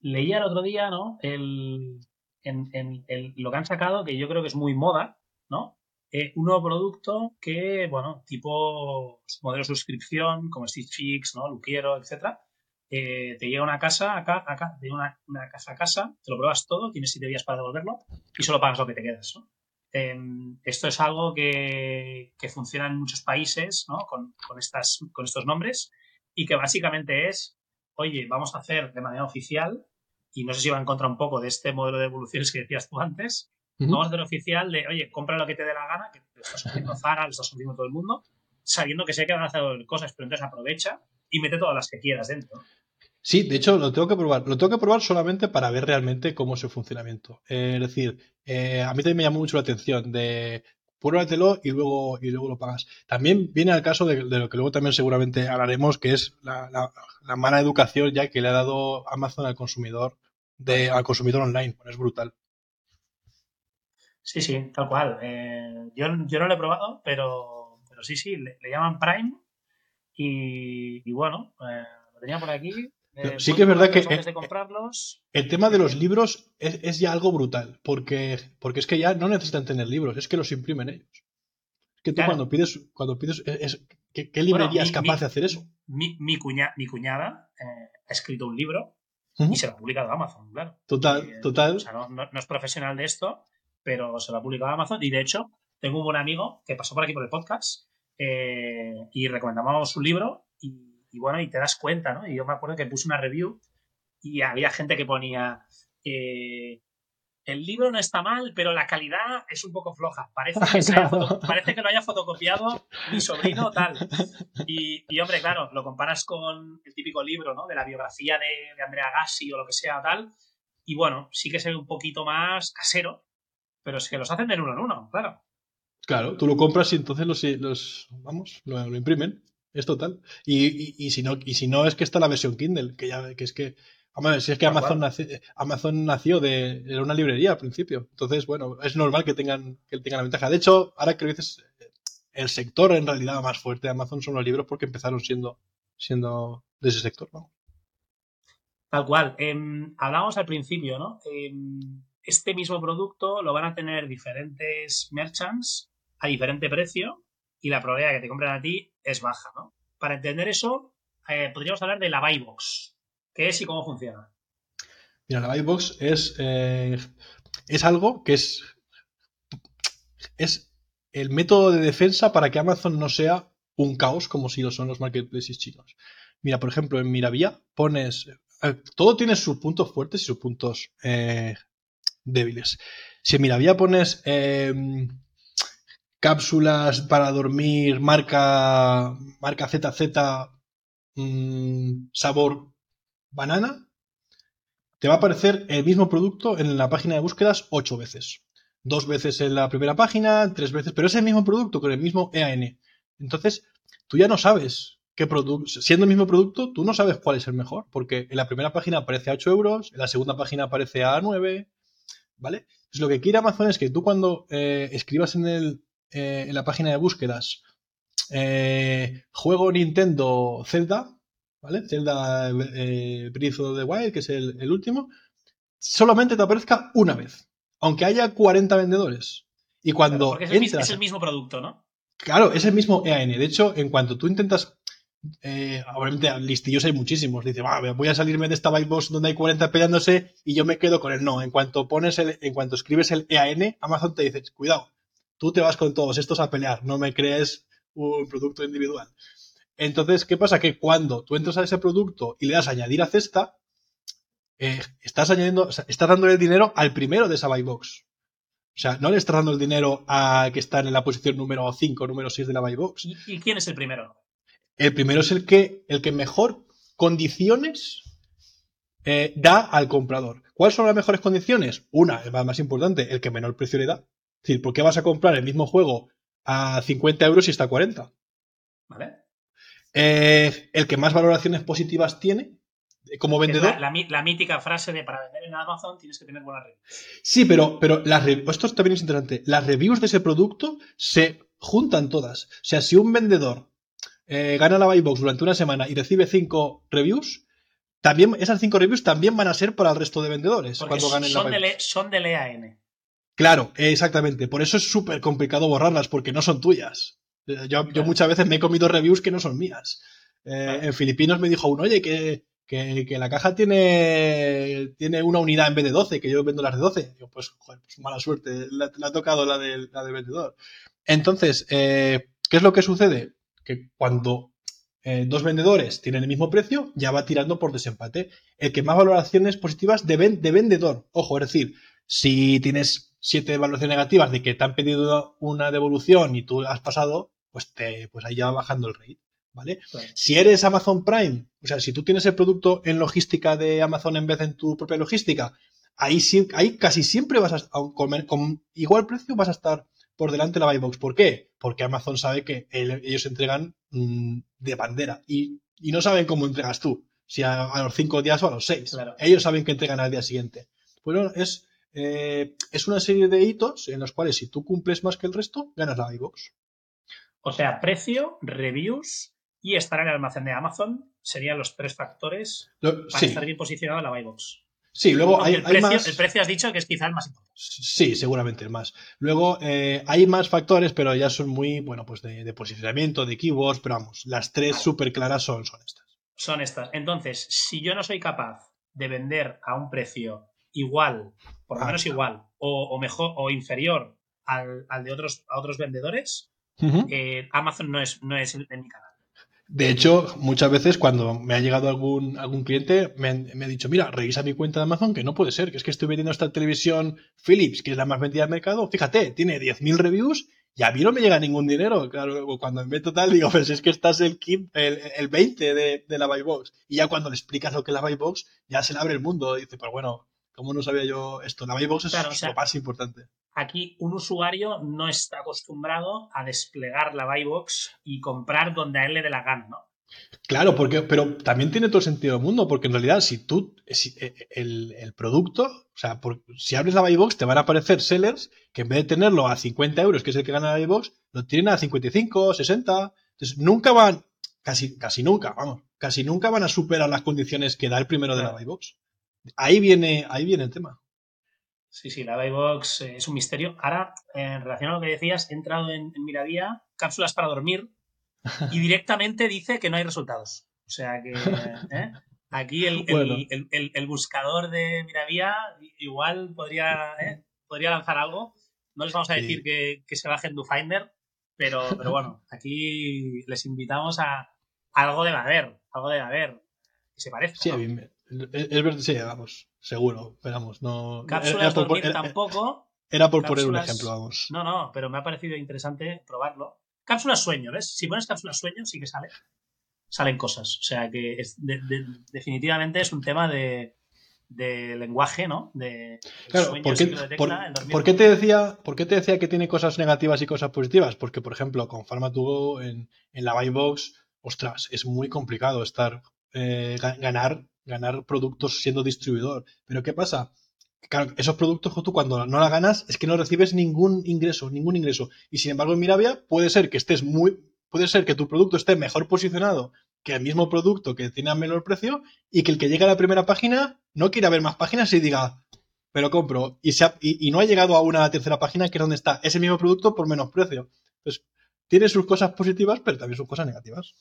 leía el otro día, ¿no? El, en, lo que han sacado, que yo creo que es muy moda, ¿no? Eh, un nuevo producto que, bueno, tipo modelo de suscripción, como Stitch Fix, ¿no? Luquiero, etcétera. Eh, te llega una casa acá, acá, de una, casa a casa, te lo pruebas todo, tienes siete días para devolverlo y solo pagas lo que te quedas. Em, esto es algo que, funciona en muchos países ¿no? con, estas, con estos nombres y que básicamente es, oye, vamos a hacer de manera oficial, y no sé si va en contra un poco de este modelo de evoluciones que decías tú antes, Vamos a hacer oficial de, oye, compra lo que te dé la gana, que lo está sufriendo [LAUGHS] Zara, lo está sufriendo todo el mundo, sabiendo que sé que van a hacer cosas, pero entonces aprovecha y mete todas las que quieras dentro. Sí, de hecho lo tengo que probar. Lo tengo que probar solamente para ver realmente cómo es su funcionamiento. Eh, es decir, eh, a mí también me llamó mucho la atención de pruébatelo y luego, y luego lo pagas. También viene al caso de, lo que luego también seguramente hablaremos, que es la, mala educación ya que le ha dado Amazon al consumidor, de, al consumidor online. es brutal. Sí, sí, tal cual. Eh, yo, no lo he probado, pero, pero sí, sí, le, llaman Prime y, bueno, eh, lo tenía por aquí. Eh, sí que es verdad que el tema de los libros es, ya algo brutal, porque, porque es que ya no necesitan tener libros, es que los imprimen ellos. Es que tú cuando pides, cuando pides ¿qué, librería es capaz de hacer eso? Mi, mi, cuñada ha escrito un libro y se lo ha publicado a Amazon, claro. Total, total. O sea, no, no, es profesional de esto, pero se lo ha publicado Amazon y de hecho tengo un buen amigo que pasó por aquí por el podcast eh, y recomendamos su libro y, y, bueno, y te das cuenta, ¿no? Y yo me acuerdo que puse una review y había gente que ponía, eh, el libro no está mal, pero la calidad es un poco floja. Parece que, [LAUGHS] parece que lo haya fotocopiado mi sobrino tal. Y, y, hombre, claro, lo comparas con el típico libro, ¿no? De la biografía de, de Andrea Gassi o lo que sea tal. Y bueno, sí que se ve un poquito más casero, pero es que los hacen de uno en uno, claro. Claro, tú lo compras y entonces los, los vamos, lo, imprimen. Es total. Y, y, si no, y si no es que está la versión Kindle, que ya que es que Hombre, si es que Amazon, nació, Amazon nació de era una librería al principio. Entonces, bueno, es normal que tengan, que tengan la ventaja. De hecho, ahora que lo dices, el sector en realidad más fuerte de Amazon son los libros porque empezaron siendo, siendo de ese sector, ¿no? Tal cual. Em, hablábamos al principio, ¿no? Em, este mismo producto lo van a tener diferentes merchants a diferente precio y la probabilidad de que te compren a ti es baja, ¿no? Para entender eso, eh, podríamos hablar de la buy box. ¿Qué es y cómo funciona? Mira, la Buybox es, eh, es algo que es, es el método de defensa para que Amazon no sea un caos como si lo son los marketplaces chinos. Mira, por ejemplo, en Miravía pones. Eh, todo tiene sus puntos fuertes y sus puntos débiles. Si en Miravía pones cápsulas para dormir marca, marca ZZ mm, sabor banana, te va a aparecer el mismo producto en la página de búsquedas ocho veces. Dos veces en la primera página, tres veces, pero es el mismo producto con el mismo EAN. Entonces, tú ya no sabes qué producto, siendo el mismo producto, tú no sabes cuál es el mejor, porque en la primera página aparece a 8 euros, en la segunda página aparece a 9, ¿vale? Pues lo que quiere Amazon es que tú cuando eh, escribas en, el, eh, en la página de búsquedas eh, juego Nintendo Zelda, ¿vale? Zelda eh, Breath of the Wild, que es el, último, solamente te aparezca una vez, aunque haya 40 vendedores. Y cuando es, el, mismo producto, ¿no? Claro, es el mismo EAN. De hecho, en cuanto tú intentas eh, obviamente listillos hay muchísimos. Dice, voy a salirme de esta box donde hay 40 peleándose y yo me quedo con el no. En cuanto pones el, en cuanto escribes el EAN, Amazon te dice, cuidado, tú te vas con todos estos a pelear, no me crees un producto individual. Entonces, ¿qué pasa? Que cuando tú entras a ese producto y le das a añadir a cesta, eh, estás añadiendo, estás dando el dinero al primero de esa buy box. O sea, no le estás dando el dinero a que está en la posición número 5, número 6 de la buy box. ¿Y quién es el primero? El primero es el que, el que mejor condiciones eh, da al comprador. ¿Cuáles son las mejores condiciones? Una, la más importante, el que menor precio le da. Es decir, ¿por qué vas a comprar el mismo juego a 50 euros si está a 40? ¿Vale? Eh, el que más valoraciones positivas tiene como vendedor. La, mítica frase de para vender en Amazon tienes que tener buenas reviews. Sí, pero, pero las esto también es interesante. Las reviews de ese producto se juntan todas. O sea, si un vendedor eh, gana la Buybox durante una semana y recibe cinco reviews, también esas cinco reviews también van a ser para el resto de vendedores cuando ganen son la de Son del EAN. Claro, exactamente. Por eso es súper complicado borrarlas, porque no son tuyas. Yo, muchas veces me he comido reviews que no son mías. Eh, en Filipinos me dijo uno, oye, que, la caja tiene, tiene una unidad en vez de 12, que yo vendo las de 12. Yo, pues, joder, pues mala suerte, le, ha tocado la de, la de vendedor. Entonces, eh, ¿qué es lo que sucede? Que cuando eh, dos vendedores tienen el mismo precio, ya va tirando por desempate. El que más valoraciones positivas de, de vendedor. Ojo, es decir, si tienes siete valoraciones negativas de que te han pedido una devolución y tú has pasado, pues, te, pues ahí ya va bajando el rate. ¿Vale? Si eres Amazon Prime, o sea, si tú tienes el producto en logística de Amazon en vez de en tu propia logística, ahí, ahí casi siempre vas a comer con igual precio vas a estar por delante de la Buybox. ¿Por qué? Porque Amazon sabe que ellos entregan mm, de bandera y, no saben cómo entregas tú, si a, los cinco días o a los seis. Ellos saben que entregan al día siguiente. Bueno, es, eh, es una serie de hitos en los cuales si tú cumples más que el resto, ganas la iBox. O sea, precio, reviews y estar en el almacén de Amazon serían los tres factores para estar bien posicionado en la Buybox. Sí, luego hay, el precio, más... El precio has dicho que es quizá el más importante. Sí, seguramente el más. Luego eh, hay más factores, pero ya son muy, bueno, pues de, posicionamiento, de keywords, pero vamos, las tres súper claras son, son estas. Son estas. Entonces, si yo no soy capaz de vender a un precio igual, por lo ah, menos igual, o, mejor, o inferior al, al, de otros, a otros vendedores, eh, Amazon no es, no es en mi canal. De hecho, muchas veces cuando me ha llegado algún, algún cliente, me, ha dicho, mira, revisa mi cuenta de Amazon, que no puede ser, que es que estoy vendiendo esta televisión Philips, que es la más vendida del mercado, fíjate, tiene 10.000 reviews y a mí no me llega ningún dinero. Claro, cuando me meto tal, digo, pues es que estás el, el, el 20 de, de la Box. Y ya cuando le explicas lo que es la Box, ya se le abre el mundo. dice, pues bueno, ¿cómo no sabía yo esto? La Box es lo más importante. Aquí un usuario no está acostumbrado a desplegar la Box y comprar donde a él le dé la gana, ¿no? Claro, porque, pero también tiene todo el sentido del mundo, porque en realidad si tú, eh, el, producto, o sea, si abres la Buybox te van a aparecer sellers que en vez de tenerlo a 50 euros, que es el que gana la Buybox, lo tienen a 55, 60. Entonces nunca van, casi, casi nunca, vamos, casi nunca van a superar las condiciones que da el primero de la Buybox. Ahí viene, ahí viene el tema. Sí, sí, la Buybox eh, es un misterio. Ahora, en relación a lo que decías, he entrado en, en Miravía, cápsulas para dormir, y directamente dice que no hay resultados. O sea que [LAUGHS] ¿eh? aquí el, el, buscador de Miravía igual podría, ¿eh? podría lanzar algo. No les vamos a decir que, se bajen du Finder, pero, pero bueno, aquí les invitamos a algo de haber, algo de haber, que se parece. Sí, es verdad, sí, vamos, seguro, esperamos, no... Cápsulas dormir tampoco. Era por poner un ejemplo, vamos. No, no, pero me ha parecido interesante probarlo. Cápsulas sueño, ¿ves? Si pones cápsulas sueño, sí que sale. Salen cosas. O sea que definitivamente es un tema de, lenguaje, ¿no? De claro, ¿por qué, te decía, ¿por qué te decía que tiene cosas negativas y cosas positivas? Porque, por ejemplo, con Pharmatugo en, en la Box, ostras, es muy complicado estar eh, ganar, ganar productos siendo distribuidor. Pero ¿qué pasa? claro, esos productos tú cuando no la ganas es que no recibes ningún ingreso, ningún ingreso. Y sin embargo en Miravia puede ser que estés muy, puede ser que tu producto esté mejor posicionado que el mismo producto que tiene a menor precio y que el que llega a la primera página no quiera ver más páginas y diga, pero compro. Y, y, no ha llegado a una tercera página que es donde está ese mismo producto por menos precio. Entonces, tiene sus cosas positivas, pero también sus cosas negativas.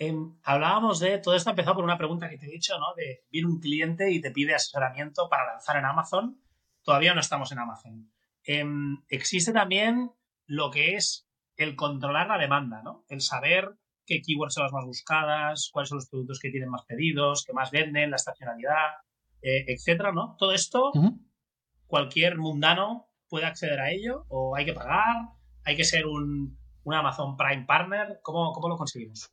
Em, hablábamos de, todo esto empezó por una pregunta que te he dicho, ¿no? De viene un cliente y te pide asesoramiento para lanzar en Amazon. Todavía no estamos en Amazon. Em, existe también lo que es el controlar la demanda, ¿no? El saber qué keywords son las más buscadas, cuáles son los productos que tienen más pedidos, que más venden, la estacionalidad, eh, etcétera, ¿no? Todo esto, cualquier mundano puede acceder a ello o hay que pagar, hay que ser un, Amazon Prime Partner. ¿Cómo, ¿Cómo, lo conseguimos?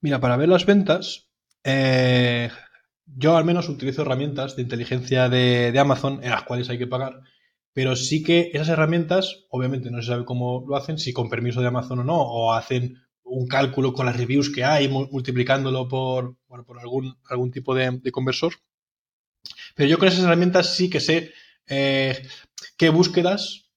Mira, para ver las ventas, eh, yo al menos utilizo herramientas de inteligencia de, Amazon en las cuales hay que pagar, pero sí que esas herramientas, obviamente no se sabe cómo lo hacen, si con permiso de Amazon o no, o hacen un cálculo con las reviews que hay, multiplicándolo por, bueno, por algún, algún tipo de, conversor. Pero yo con esas herramientas sí que sé eh, qué búsquedas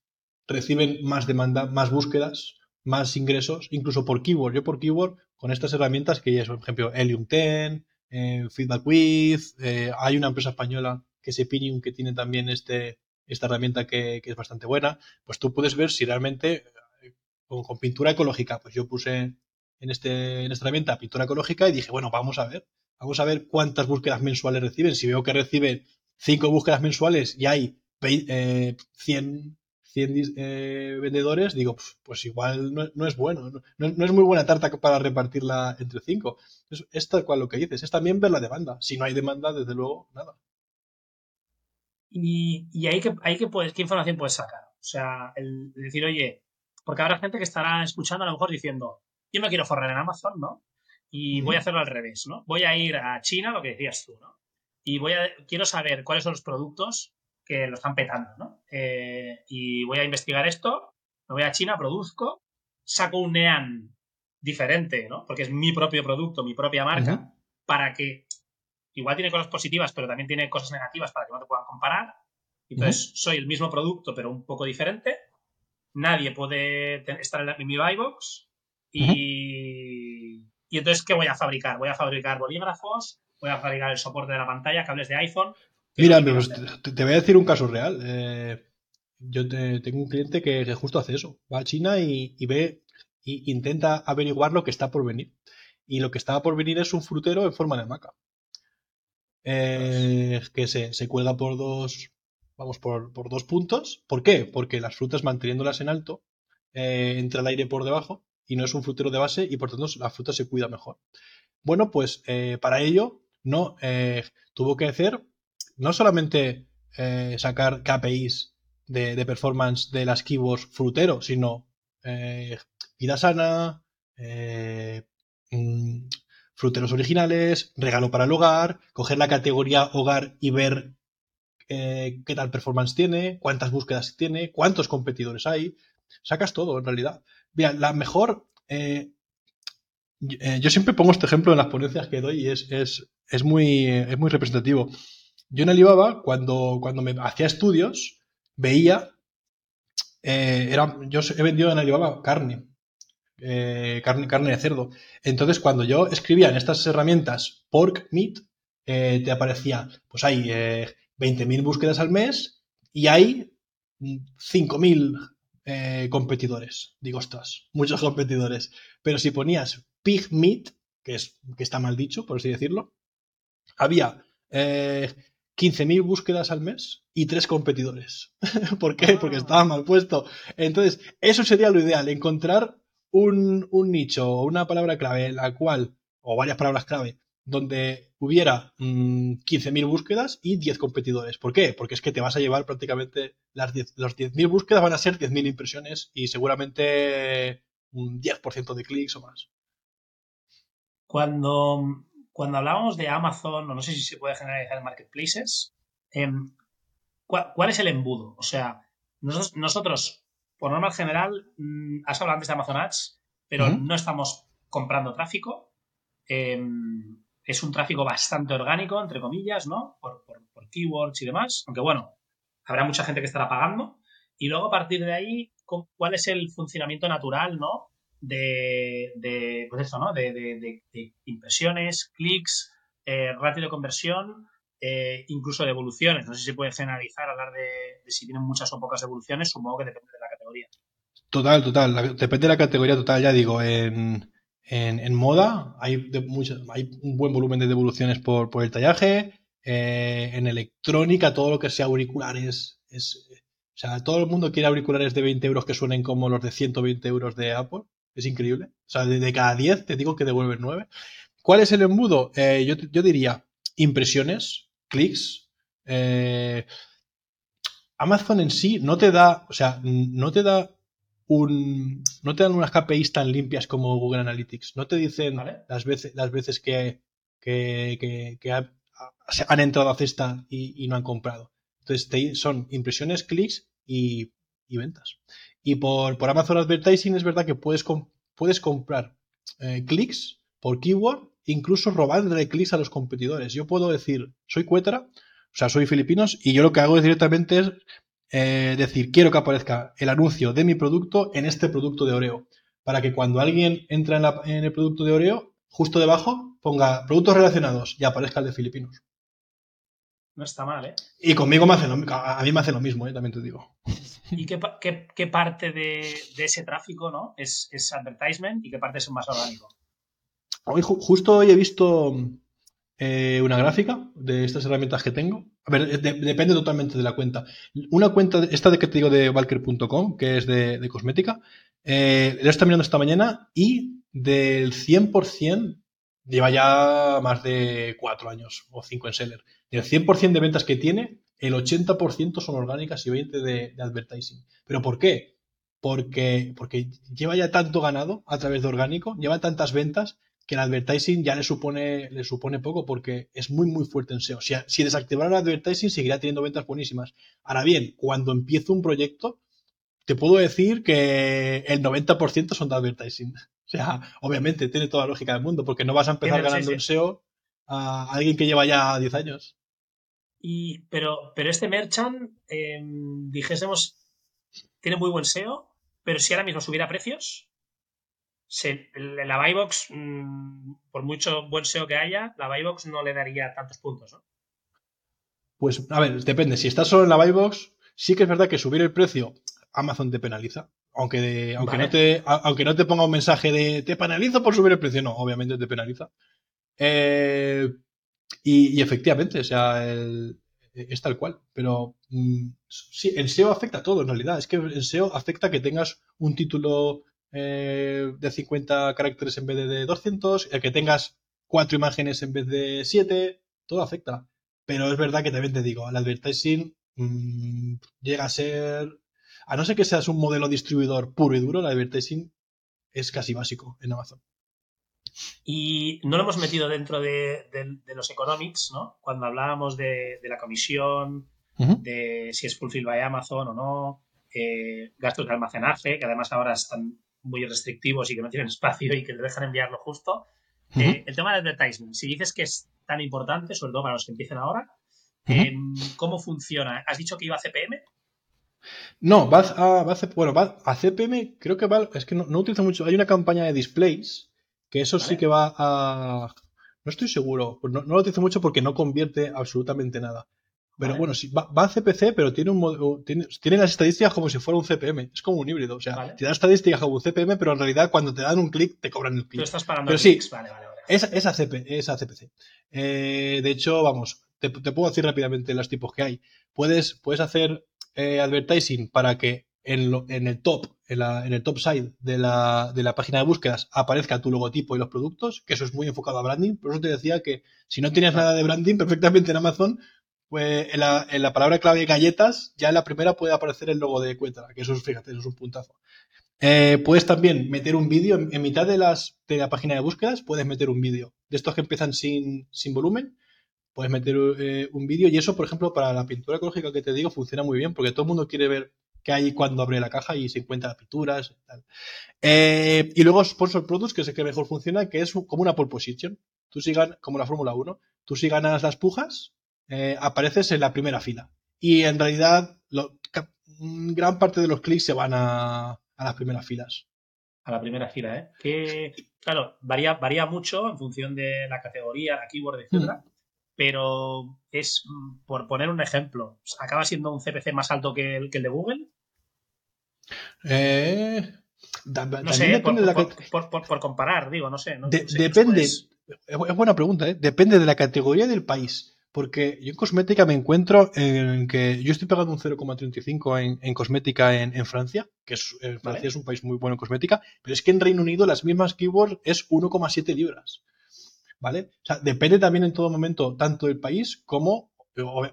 reciben más demanda, más búsquedas, más ingresos, incluso por keyword. Yo por keyword con estas herramientas que ya es, por ejemplo, Helium 10, eh, Feedback With, eh, hay una empresa española que es Epinium que tiene también este, esta herramienta que, es bastante buena, pues tú puedes ver si realmente eh, con, pintura ecológica, pues yo puse en, este, en esta herramienta pintura ecológica y dije, bueno, vamos a ver, vamos a ver cuántas búsquedas mensuales reciben. Si veo que reciben cinco búsquedas mensuales y hay 100 100 eh, vendedores, digo, pues igual no, es bueno, no, es muy buena tarta para repartirla entre 5. Es tal cual lo que dices, es también ver la demanda. Si no hay demanda, desde luego, nada. Y, y ahí, que, hay que puedes, ¿qué información puedes sacar? O sea, el, decir, oye, porque habrá gente que estará escuchando a lo mejor diciendo, yo me quiero forrar en Amazon, ¿no? Y voy a hacerlo al revés, ¿no? Voy a ir a China, lo que decías tú, ¿no? Y voy a, quiero saber cuáles son los productos que lo están petando, ¿no? Eh, y voy a investigar esto, me voy a China, produzco, saco un NEAN diferente, ¿no? Porque es mi propio producto, mi propia marca, para que igual tiene cosas positivas, pero también tiene cosas negativas para que no te puedan comparar. Entonces, soy el mismo producto, pero un poco diferente. Nadie puede estar en, mi buy box. Y, y entonces, ¿qué voy a fabricar? Voy a fabricar bolígrafos, voy a fabricar el soporte de la pantalla, cables de iPhone, Mira, pues, te, voy a decir un caso real. Eh, yo tengo un cliente que, justo hace eso. Va a China y, ve e intenta averiguar lo que está por venir. Y lo que estaba por venir es un frutero en forma de maca. Eh, que se, se, cuelga por dos, vamos, por, dos puntos. ¿Por qué? Porque las frutas manteniéndolas en alto, eh, entra el aire por debajo y no es un frutero de base y por tanto la fruta se cuida mejor. Bueno, pues eh, para ello no eh, tuvo que hacer no solamente eh, sacar KPIs de, performance de las keywords frutero, sino vida sana, mm, fruteros originales, regalo para el hogar, coger la categoría hogar y ver qué tal performance tiene, cuántas búsquedas tiene, cuántos competidores hay. Sacas todo en realidad. Mira, la mejor eh, yo siempre pongo este ejemplo en las ponencias que doy y es, es, muy, es muy representativo. Yo en Alibaba, cuando, cuando me hacía estudios, veía, eh, era, yo he vendido en Alibaba carne, eh, carne, carne de cerdo. Entonces, cuando yo escribía en estas herramientas pork meat, te aparecía, pues hay 20.000 búsquedas al mes y hay 5.000 competidores. Digo, ostras, muchos competidores. Pero si ponías Pig Meat, que, es, que está mal dicho, por así decirlo, había eh, 15.000 búsquedas al mes y tres competidores. [LAUGHS] ¿Por qué? Porque ah. estaba mal puesto. Entonces, eso sería lo ideal, encontrar un, nicho o una palabra clave la cual, o varias palabras clave, donde hubiera 15.000 mm, búsquedas y 10 competidores. ¿Por qué? Porque es que te vas a llevar prácticamente las 10, 10.000 búsquedas van a ser 10.000 impresiones y seguramente un 10% de clics o más. Cuando, cuando hablábamos de Amazon, o no sé si se puede generalizar en marketplaces, em, ¿cuál, es el embudo? O sea, nosotros, por norma general, mm, has hablado antes de Amazon Ads, pero no estamos comprando tráfico. Em, es un tráfico bastante orgánico, entre comillas, ¿no? Por, por, keywords y demás. Aunque bueno, habrá mucha gente que estará pagando. Y luego a partir de ahí, ¿cuál es el funcionamiento natural, ¿no? De, de pues eso, ¿no? De, impresiones, clics, eh, ratio de conversión, eh, incluso de evoluciones. No sé si se puede generalizar, hablar de, si tienen muchas o pocas evoluciones, supongo que depende de la categoría. Total, total. depende de la categoría total, ya digo, en, en, moda hay, de hay un buen volumen de devoluciones por, por el tallaje. Eh, en electrónica, todo lo que sea auriculares es, o sea, todo el mundo quiere auriculares de 20 euros que suenen como los de 120 euros de Apple. Es increíble. O sea, de, cada 10 te digo que devuelven 9. ¿Cuál es el embudo? Eh, yo, diría impresiones, clics. Eh, Amazon en sí no te da, o sea, no te da un, no te dan unas KPIs tan limpias como Google Analytics. No te dicen las veces, las veces que, que, han entrado a cesta y, no han comprado. Entonces son impresiones, clics y, y ventas. Y por, por Amazon Advertising es verdad que puedes, puedes comprar eh, clics por keyword, incluso robarle clics a los competidores. Yo puedo decir, soy Cuetra, o sea, soy filipinos, y yo lo que hago es directamente es eh, decir, quiero que aparezca el anuncio de mi producto en este producto de Oreo. Para que cuando alguien entra en, en el producto de Oreo, justo debajo ponga productos relacionados y aparezca el de filipinos. No está mal, ¿eh? Y conmigo me hace lo, a mí me hace lo mismo, ¿eh? también te digo. [LAUGHS] ¿Y qué, parte de, ese tráfico ¿no? es, advertisement y qué parte es más orgánico? Hoy, justo hoy he visto eh, una gráfica de estas herramientas que tengo. A ver, depende totalmente de la cuenta. Una cuenta, esta de que te digo de Valker.com, que es de, cosmética, eh, la está mirando esta mañana y del 100% lleva ya más de cuatro años o cinco en seller. Del 100% de ventas que tiene, el 80% son orgánicas y 20% de, advertising. ¿Pero por qué? Porque, porque lleva ya tanto ganado a través de orgánico, lleva tantas ventas que el advertising ya le supone, le supone poco porque es muy, muy fuerte en SEO. Si, si desactivara el advertising, seguirá teniendo ventas buenísimas. Ahora bien, cuando empiezo un proyecto, te puedo decir que el 90% son de advertising. O sea, obviamente tiene toda la lógica del mundo, porque no vas a empezar ganando un SEO a alguien que lleva ya 10 años. Y, pero, pero este merchant, em, dijésemos, tiene muy buen SEO, pero si ahora mismo subiera precios, la Buybox, mm, por mucho buen SEO que haya, la Buybox no le daría tantos puntos, ¿no? Pues, a ver, depende. Si estás solo en la Buybox, sí que es verdad que subir el precio, Amazon te penaliza. Aunque, aunque, no te, aunque no te ponga un mensaje de te penalizo por subir el precio, no, obviamente te penaliza. Eh, y, efectivamente, o sea, es tal cual. Pero mm, sí, el SEO afecta a todo en realidad. Es que el SEO afecta que tengas un título eh, de 50 caracteres en vez de 200, el que tengas cuatro imágenes en vez de siete, todo afecta. Pero es verdad que también te digo, el advertising mmm, llega a ser, a no ser que seas un modelo distribuidor puro y duro, el advertising es casi básico en Amazon. Y no lo hemos metido dentro de, de, los economics, ¿no? Cuando hablábamos de, de la comisión, de si es fulfilled by Amazon o no, eh, gastos de almacenaje, que además ahora están muy restrictivos y que no tienen [LAUGHS] espacio y que te dejan enviarlo justo. Eh, el tema del advertisement, si dices que es tan importante, sobre todo para los que empiecen ahora, em, ¿cómo funciona? ¿Has dicho que iba a CPM? No, va a, va a, bueno, va a CPM, creo que va, es que no, utilizo mucho, hay una campaña de displays, que eso sí que va a... No estoy seguro, pues no, no, lo utilizo mucho porque no convierte absolutamente nada. Pero bueno, sí, va, a CPC, pero tiene un tiene, tiene, las estadísticas como si fuera un CPM. Es como un híbrido. O sea, te da estadísticas como un CPM, pero en realidad cuando te dan un clic te cobran el clic. Tú estás pagando pero sí, vale, vale, vale. Es, es, ACP, es ACPC. Eh, de hecho, vamos, te, puedo decir rápidamente los tipos que hay. Puedes, puedes hacer eh, advertising para que en, en el top, en, la, en, el top side de la, de la página de búsquedas aparezca tu logotipo y los productos, que eso es muy enfocado a branding. Por eso te decía que si no tienes nada de branding, [LAUGHS] perfectamente en Amazon pues en la, palabra clave galletas, ya en la primera puede aparecer el logo de Cuétara, que eso es, fíjate, eso es un puntazo. Eh, puedes también meter un vídeo en, mitad de, las, de la página de búsquedas, puedes meter un vídeo. De estos que empiezan sin, sin volumen, puedes meter eh, un vídeo y eso, por ejemplo, para la pintura ecológica que te digo, funciona muy bien porque todo el mundo quiere ver qué hay cuando abre la caja y se encuentra pinturas y tal. Eh, y luego Sponsor Products, que es el que mejor funciona, que es como una pole position. Tú si como la Fórmula 1, tú si ganas las pujas, eh, apareces en la primera fila. Y en realidad, gran parte de los clics se van a, las primeras filas. A la primera fila, ¿eh? Que, claro, varía, varía mucho en función de la categoría, la keyword, etc. Pero es, por poner un ejemplo, ¿acaba siendo un CPC más alto que el, que el de Google? Eh, no sé, por, comparar, digo, no sé. depende, es buena pregunta, ¿eh? depende de la categoría del país. Porque yo en cosmética me encuentro en que yo estoy pagando un 0,35 en, cosmética en, Francia, que es, Francia es un país muy bueno en cosmética, pero es que en Reino Unido las mismas keywords es 1,7 libras. ¿Vale? O sea, depende también en todo momento tanto del país como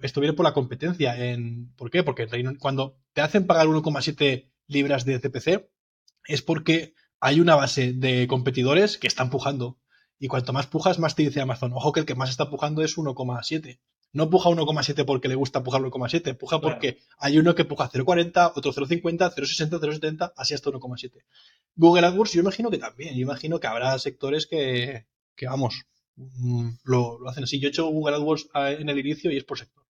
esto viene por la competencia. En, ¿Por qué? Porque cuando te hacen pagar 1,7 libras de CPC es porque hay una base de competidores que están pujando y cuanto más pujas, más te dice Amazon. Ojo que el que más está pujando es 1,7. No puja 1,7 porque le gusta pujar 1,7, puja porque hay uno que puja 0,40, otro 0,50, 0,60, 0,70, así hasta 1,7. Google AdWords yo imagino que también, yo imagino que habrá sectores que, que vamos, mm, lo, lo, hacen así. Yo he hecho Google AdWords ah, en el inicio y es por sector.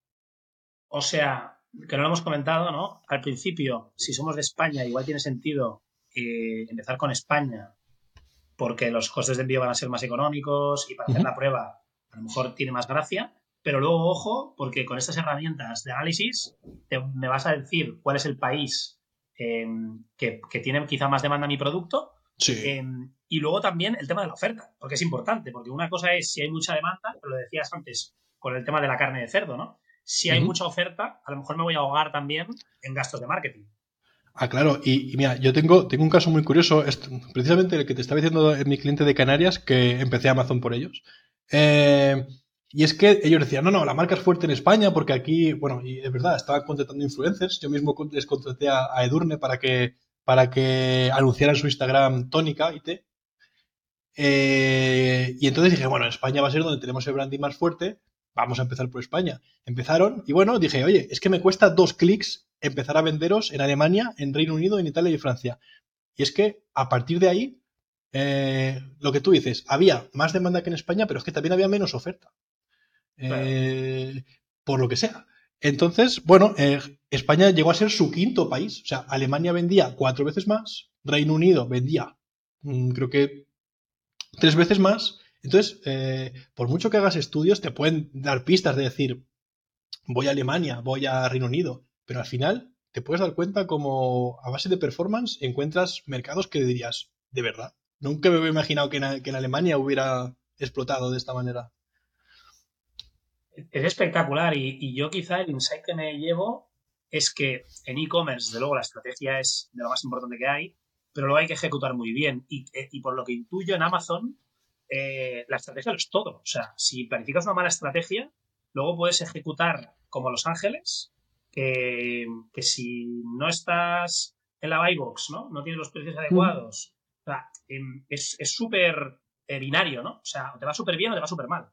O sea, que no lo hemos comentado, ¿no? Al principio, si somos de España, igual tiene sentido eh, empezar con España porque los costes de envío van a ser más económicos y para hacer la prueba a lo mejor tiene más gracia. Pero luego, ojo, porque con estas herramientas de análisis me vas a decir cuál es el país em, que, tiene quizá más demanda a mi producto. Em, y luego también el tema de la oferta, porque es importante, porque una cosa es si hay mucha demanda, lo decías antes con el tema de la carne de cerdo, ¿no? Si hay mucha oferta, a lo mejor me voy a ahogar también en gastos de marketing. Ah, claro, y, mira, yo tengo, tengo un caso muy curioso, precisamente el que te estaba diciendo mi cliente de Canarias, que empecé Amazon por ellos. Eh, y es que ellos decían, no, no, la marca es fuerte en España porque aquí, bueno, y es verdad, estaban contratando influencers. Yo mismo les contraté a, Edurne para que, para que anunciaran su Instagram tónica y té. Eh, y entonces dije, bueno, España va a ser donde tenemos el branding más fuerte, vamos a empezar por España. Empezaron y bueno, dije, oye, es que me cuesta dos clics empezar a venderos en Alemania, en Reino Unido, en Italia y Francia. Y es que a partir de ahí, eh, lo que tú dices, había más demanda que en España, pero es que también había menos oferta. Eh, por lo que sea. Entonces, bueno, eh, España llegó a ser su quinto país. O sea, Alemania vendía cuatro veces más, Reino Unido vendía, mm, creo que tres veces más. Entonces, por mucho que hagas estudios, te pueden dar pistas de decir, voy a Alemania, voy a Reino Unido, pero al final te puedes dar cuenta como a base de performance encuentras mercados que dirías, de verdad, nunca me hubiera imaginado que en, Alemania hubiera explotado de esta manera. Es espectacular y, yo quizá el insight que me llevo es que en e-commerce, de luego, la estrategia es de lo más importante que hay, pero luego hay que ejecutar muy bien. Y, eh, y por lo que intuyo en Amazon, eh, la estrategia lo es todo. O sea, si planificas una mala estrategia, luego puedes ejecutar como Los Ángeles, que, que si no estás en la buy box, ¿no? No tienes los precios adecuados. O sea, em, es súper eh, binario, ¿no? O sea, o te va súper bien o te va súper mal.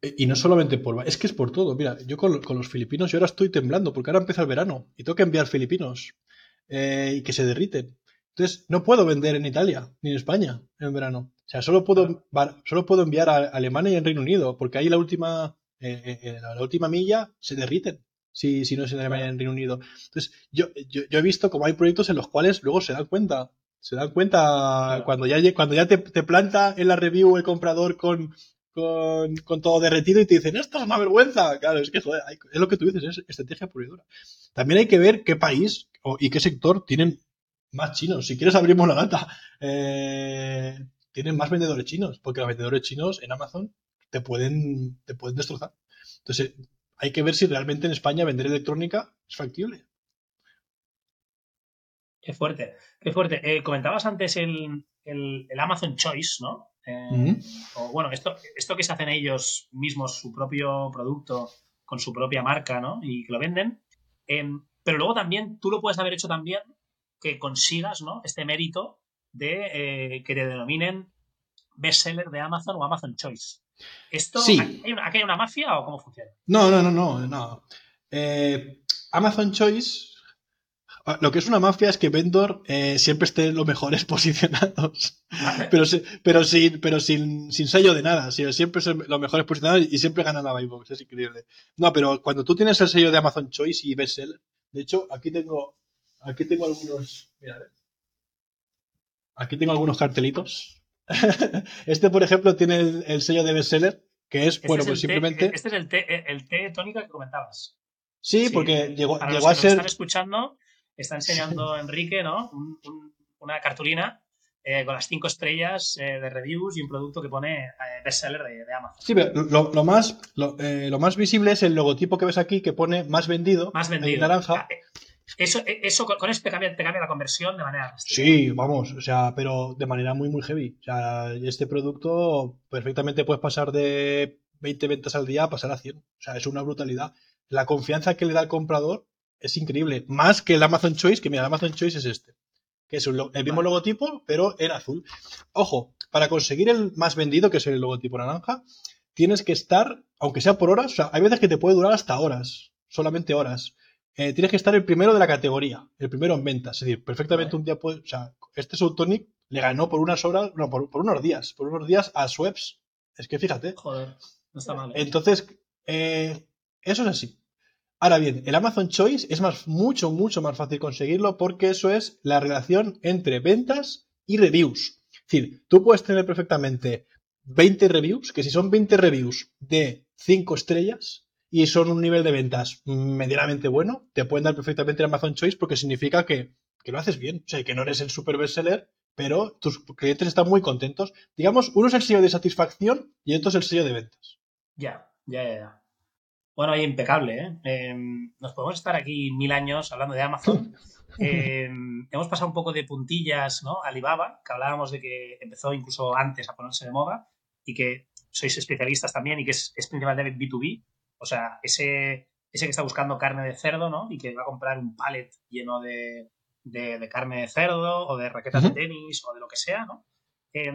Y no solamente por... Es que es por todo. Mira, yo con, con, los filipinos yo ahora estoy temblando porque ahora empieza el verano y tengo que enviar filipinos eh, y que se derriten. Entonces, no puedo vender en Italia ni en España en verano. O sea, solo puedo, solo puedo enviar a Alemania y en Reino Unido porque ahí la última, eh, eh, la última milla se derriten si, si no es en Alemania y en Reino Unido. Entonces, yo, yo, yo, he visto como hay proyectos en los cuales luego se dan cuenta. Se dan cuenta claro. cuando ya, cuando ya te, te planta en la review el comprador con, con, con, todo derretido y te dicen, esto es una vergüenza. Claro, es que joder, es lo que tú dices, es estrategia pura y dura. También hay que ver qué país y qué sector tienen más chinos. Si quieres abrimos la data. Eh, tienen más vendedores chinos, porque los vendedores chinos en Amazon te pueden, te pueden destrozar. Entonces, hay que ver si realmente en España vender electrónica es factible. Qué fuerte, qué fuerte. Eh, comentabas antes el, el, el, Amazon Choice, ¿no? Eh. O bueno, esto, esto que se hacen ellos mismos, su propio producto con su propia marca, ¿no? Y que lo venden. Eh, pero luego también tú lo puedes haber hecho también que consigas, ¿no? Este mérito de eh, que te denominen bestseller de Amazon o Amazon Choice. ¿Esto, sí. ¿hay, una, ¿Aquí hay una mafia o cómo funciona? No, no, no, no. no. Eh, Amazon Choice lo que es una mafia es que Vendor eh, siempre esté en los mejores [LAUGHS] posicionados. ¿Vale? Pero, pero, sin, pero sin, sin sello de nada. Siempre es los mejores posicionados y siempre ganan la Buybox. Es increíble. No, pero cuando tú tienes el sello de Amazon Choice y Bestseller, de hecho, aquí tengo, aquí tengo algunos. Mira, aquí tengo algunos cartelitos. [LAUGHS] este, por ejemplo, tiene el, el sello de Bestseller, que es, este bueno, es pues té, simplemente. Este es el té, el té tónica que comentabas. Sí, sí porque llegó, Para llegó los a nos ser. están escuchando, está enseñando [LAUGHS] Enrique, ¿no? Un, un, una cartulina eh, con las cinco estrellas eh, de reviews y un producto que pone eh, bestseller de, de, Amazon. Sí, pero lo, lo más, lo, lo, más visible es el logotipo que ves aquí que pone más vendido, más vendido. en naranja. Eso, eso con eso te cambia, te cambia la conversión de manera. Sí, vamos, o sea, pero de manera muy, muy heavy. O sea, este producto perfectamente puedes pasar de 20 ventas al día a pasar a 100. O sea, es una brutalidad. La confianza que le da al comprador es increíble. Más que el Amazon Choice, que mira, el Amazon Choice es este. Que es un, el mismo vale. logotipo, pero en azul. Ojo, para conseguir el más vendido, que es el logotipo naranja, tienes que estar, aunque sea por horas, o sea, hay veces que te puede durar hasta horas, solamente horas. Eh, tienes que estar el primero de la categoría, el primero en ventas. Es decir, perfectamente vale. un día puede, o sea, este Soutonic le ganó por unas horas, no, por, por, unos días, por unos días a Sweps. Es que fíjate. Joder, no está mal. ¿eh? Entonces, eh, eso es así. Ahora bien, el Amazon Choice es más, mucho, mucho más fácil conseguirlo porque eso es la relación entre ventas y reviews. Es decir, tú puedes tener perfectamente 20 reviews, que si son 20 reviews de 5 estrellas y son un nivel de ventas medianamente bueno, te pueden dar perfectamente el Amazon Choice porque significa que, que lo haces bien. O sea, que no eres el super bestseller, pero tus clientes están muy contentos. Digamos, uno es el sello de satisfacción y otro es el sello de ventas. Ya, ya, ya. ya. Bueno, ahí impecable, ¿eh? ¿eh? Nos podemos estar aquí mil años hablando de Amazon. [LAUGHS] Eh, hemos pasado un poco de puntillas, ¿no? Alibaba, que hablábamos de que empezó incluso antes a ponerse de moda y que sois especialistas también y que es, es principalmente B2B. O sea, ese, ese que está buscando carne de cerdo, ¿no? Y que va a comprar un pallet lleno de, de, de carne de cerdo o de raquetas uh -huh. de tenis o de lo que sea, ¿no? Eh,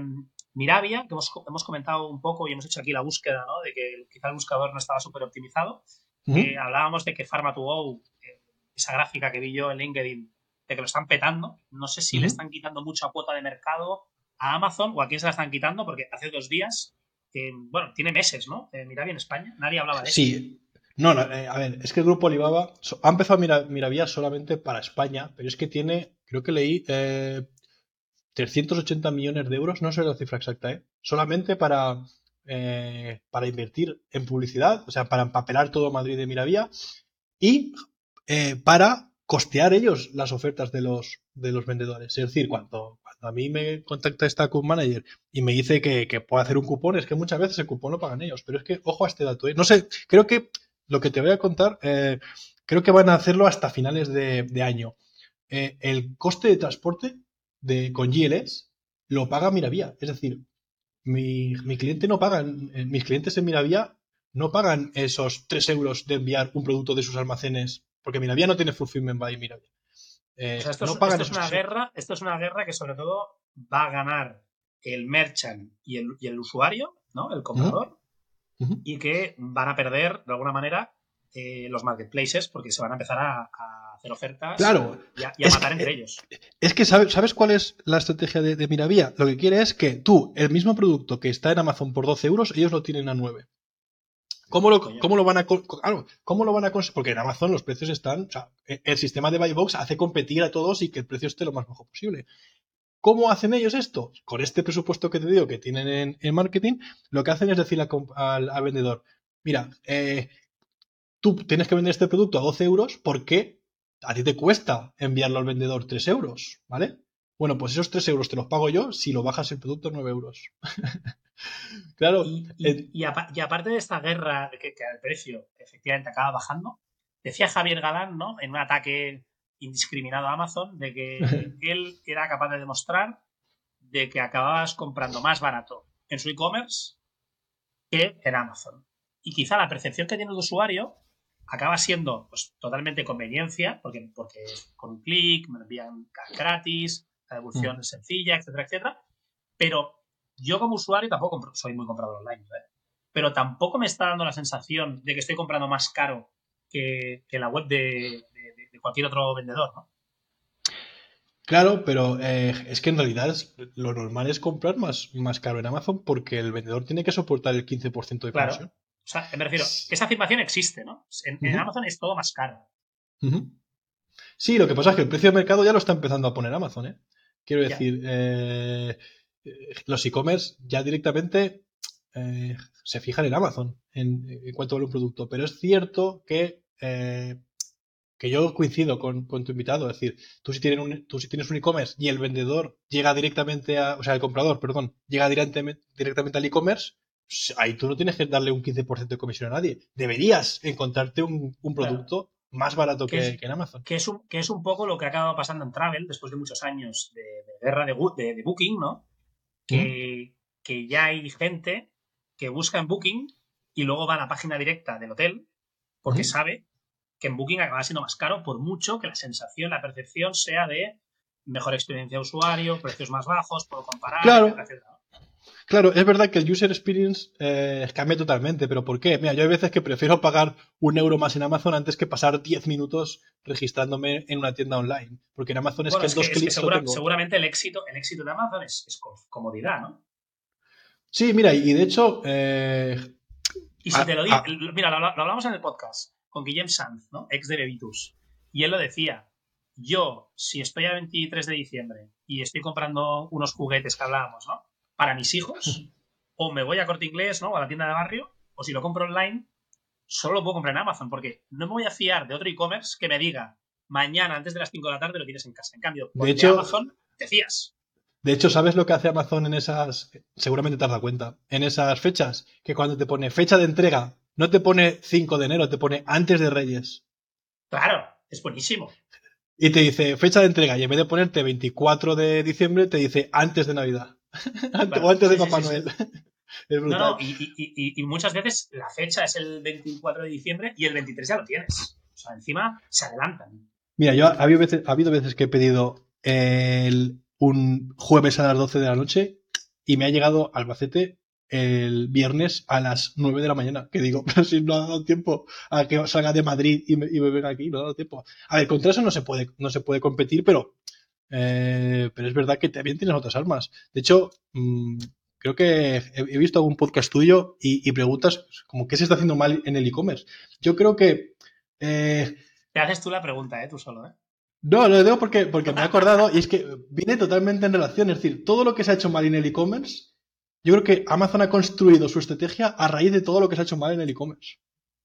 Mirabia, que hemos, hemos, comentado un poco y hemos hecho aquí la búsqueda, ¿no? De que quizá el buscador no estaba súper optimizado. Uh -huh. eh, hablábamos de que Pharma2Go, eh, esa gráfica que vi yo en LinkedIn, de que lo están petando. No sé si uh -huh. le están quitando mucha cuota de mercado a Amazon o a quién se la están quitando, porque hace dos días, bueno, tiene meses, ¿no? Eh, Mirabia en España, nadie hablaba de eso. Sí. No, no eh, a ver, es que el grupo Alibaba ha empezado a Mirabia solamente para España, pero es que tiene, creo que leí, eh, 380 millones de euros, no sé la cifra exacta, ¿eh? solamente para, eh, para invertir en publicidad, o sea, para empapelar todo Madrid de Miravía y eh, para costear ellos las ofertas de los, de los vendedores. Es decir, cuando, a mí me contacta esta Account Manager y me dice que, que puedo hacer un cupón, es que muchas veces el cupón lo pagan ellos, pero es que, ojo a este dato, ¿eh? no sé, creo que lo que te voy a contar, eh, creo que van a hacerlo hasta finales de, año. Eh, el coste de transporte de, con GLS lo paga Miravía. Es decir, mi, mi cliente no paga, mis clientes en Miravía no pagan esos 3 euros de enviar un producto de sus almacenes, porque Miravía no tiene fulfillment by Miravía. Eh, esto, es, pagan es una guerra, esto es una guerra que sobre todo va a ganar el merchant y el, y el usuario, ¿no? El comprador, y que van a perder de alguna manera eh, los marketplaces porque se van a empezar a, hacer ofertas claro, y a, matar entre ellos. Es que ¿sabes, ¿sabes cuál es la estrategia de, de, Miravía? Lo que quiere es que tú, el mismo producto que está en Amazon por 12 euros, ellos lo tienen a 9. ¿Cómo lo, cómo lo, van a ¿Cómo lo van a conseguir? Porque en Amazon los precios están. O sea, e, el sistema de buy box hace competir a todos y que el precio esté lo más bajo posible. ¿Cómo hacen ellos esto? Con este presupuesto que te digo que tienen en, marketing, lo que hacen es decirle al, vendedor: Mira, eh, tú tienes que vender este producto a 12 euros porque a ti te cuesta enviarlo al vendedor 3 euros, ¿vale? Bueno, pues esos 3 euros te los pago yo si lo bajas el producto a 9 euros. [LAUGHS] claro. Y, aparte de esta guerra que, que el precio efectivamente acaba bajando, decía Javier Galán, ¿no? En un ataque indiscriminado a Amazon, de que [LAUGHS] él era capaz de demostrar de que acababas comprando más barato en su e-commerce que en Amazon. Y quizá la percepción que tiene el usuario acaba siendo pues, totalmente conveniencia, porque, porque con un clic me envían gratis, la devolución mm. es sencilla, etcétera, etcétera. Pero yo como usuario tampoco soy muy comprador online, ¿eh? pero tampoco me está dando la sensación de que estoy comprando más caro que, la web de, cualquier otro vendedor, ¿no? Claro, pero eh, es que en realidad lo normal es comprar más, más caro en Amazon porque el vendedor tiene que soportar el 15% de comisión. O sea, me refiero, esa afirmación existe, ¿no? En, Amazon es todo más caro. Sí, lo que pasa es que el precio de mercado ya lo está empezando a poner Amazon, ¿eh? Quiero decir, eh, los e-commerce ya directamente eh, se fijan en Amazon en, cuanto vale un producto. Pero es cierto que, eh, que yo coincido con, tu invitado. Es decir, tú si, tienes un, tú si tienes un e-commerce y el vendedor llega directamente a. O sea, el comprador, perdón, llega directamente, directamente al e-commerce, pues ahí tú no tienes que darle un 15% de comisión a nadie. Deberías encontrarte un, producto más barato que, en Amazon. Que es, un, que es un poco lo que ha acabado pasando en Travel después de muchos años de, guerra de, de, Booking, ¿no? Que, que, ya hay gente que busca en Booking y luego va a la página directa del hotel porque sabe que en Booking acaba siendo más caro por mucho que la sensación, la percepción sea de mejor experiencia de usuario, precios más bajos, puedo comparar, claro. Claro, es verdad que el user experience eh, cambia totalmente, pero ¿por qué? Mira, yo hay veces que prefiero pagar un euro más en Amazon antes que pasar 10 minutos registrándome en una tienda online. Porque en Amazon es que en dos clics. Seguramente el éxito, el éxito de Amazon es, comodidad, ¿no? Sí, mira, y de hecho. Eh, y si te lo digo, mira, lo, hablamos en el podcast con Guillem Sanz, ¿no? Ex de Levitus. Y él lo decía. Yo, si estoy a 23 de diciembre y estoy comprando unos juguetes que hablábamos, ¿no? Para mis hijos, o me voy a corte inglés, ¿no? O a la tienda de barrio, o si lo compro online, solo lo puedo comprar en Amazon, porque no me voy a fiar de otro e-commerce que me diga mañana antes de las 5 de la tarde lo tienes en casa. En cambio, de hecho, Amazon te fías. De hecho, ¿sabes lo que hace Amazon en esas. Seguramente te has dado cuenta. En esas fechas, que cuando te pone fecha de entrega, no te pone 5 de enero, te pone antes de Reyes. Claro, es buenísimo. Y te dice fecha de entrega, y en vez de ponerte 24 de diciembre, te dice antes de Navidad. O [LAUGHS] antes de Papá Noel. [LAUGHS] es. No, no, y, muchas veces la fecha es el 24 de diciembre y el 23 ya lo tienes. O sea, encima se adelantan. Mira, yo ha habido veces, ha habido veces que he pedido un jueves a las 12 de la noche y me ha llegado Albacete el viernes a las 9 de la mañana. Que digo, [LAUGHS] pero si no ha dado tiempo a que salga de Madrid y me, y me venga aquí, no ha dado tiempo. A ver, contra eso no se puede, no se puede competir, pero eh, pero es verdad que también tienes otras armas. De hecho, mm, creo que he, visto algún podcast tuyo y, preguntas como qué se está haciendo mal en el e-commerce. Yo creo que... Eh, Te haces tú la pregunta, ¿eh? Tú solo, ¿eh? No, lo digo porque, porque me he acordado y es que viene totalmente en relación. Es decir, todo lo que se ha hecho mal en el e-commerce, yo creo que Amazon ha construido su estrategia a raíz de todo lo que se ha hecho mal en el e-commerce.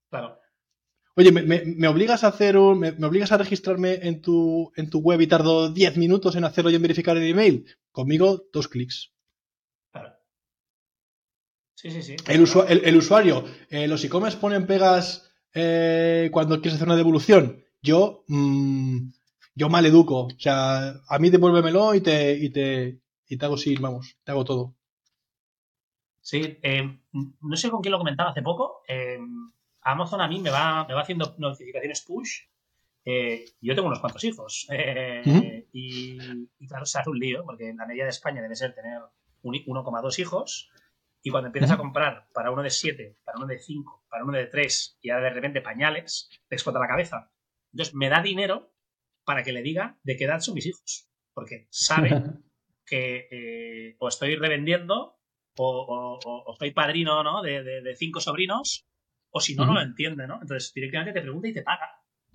Claro. Oye, ¿me, obligas a hacer un, me, obligas a registrarme en tu, en tu web y tardo 10 minutos en hacerlo y en verificar el email? Conmigo, dos clics. Claro. Sí, sí, sí. El, usuario, eh, los e-commerce ponen pegas eh, cuando quieres hacer una devolución. Yo, mm, yo mal educo. O sea, a mí devuélvemelo y te, y te, y te hago sí, vamos, te hago todo. Sí, eh, no sé con quién lo comentaba hace poco. Eh, Amazon a mí me va, me va haciendo notificaciones push. Eh, yo tengo unos cuantos hijos. y, claro, se hace un lío, porque la media de España debe ser tener 1,2 hijos. Y cuando empiezas a comprar para uno de 7, para uno de 5, para uno de 3 y ahora de repente pañales, te explota la cabeza. Entonces me da dinero para que le diga de qué edad son mis hijos. Porque sabe que o estoy revendiendo o, estoy padrino ¿no? de, cinco sobrinos, o si no, no lo entiende, ¿no? Entonces directamente te pregunta y te paga.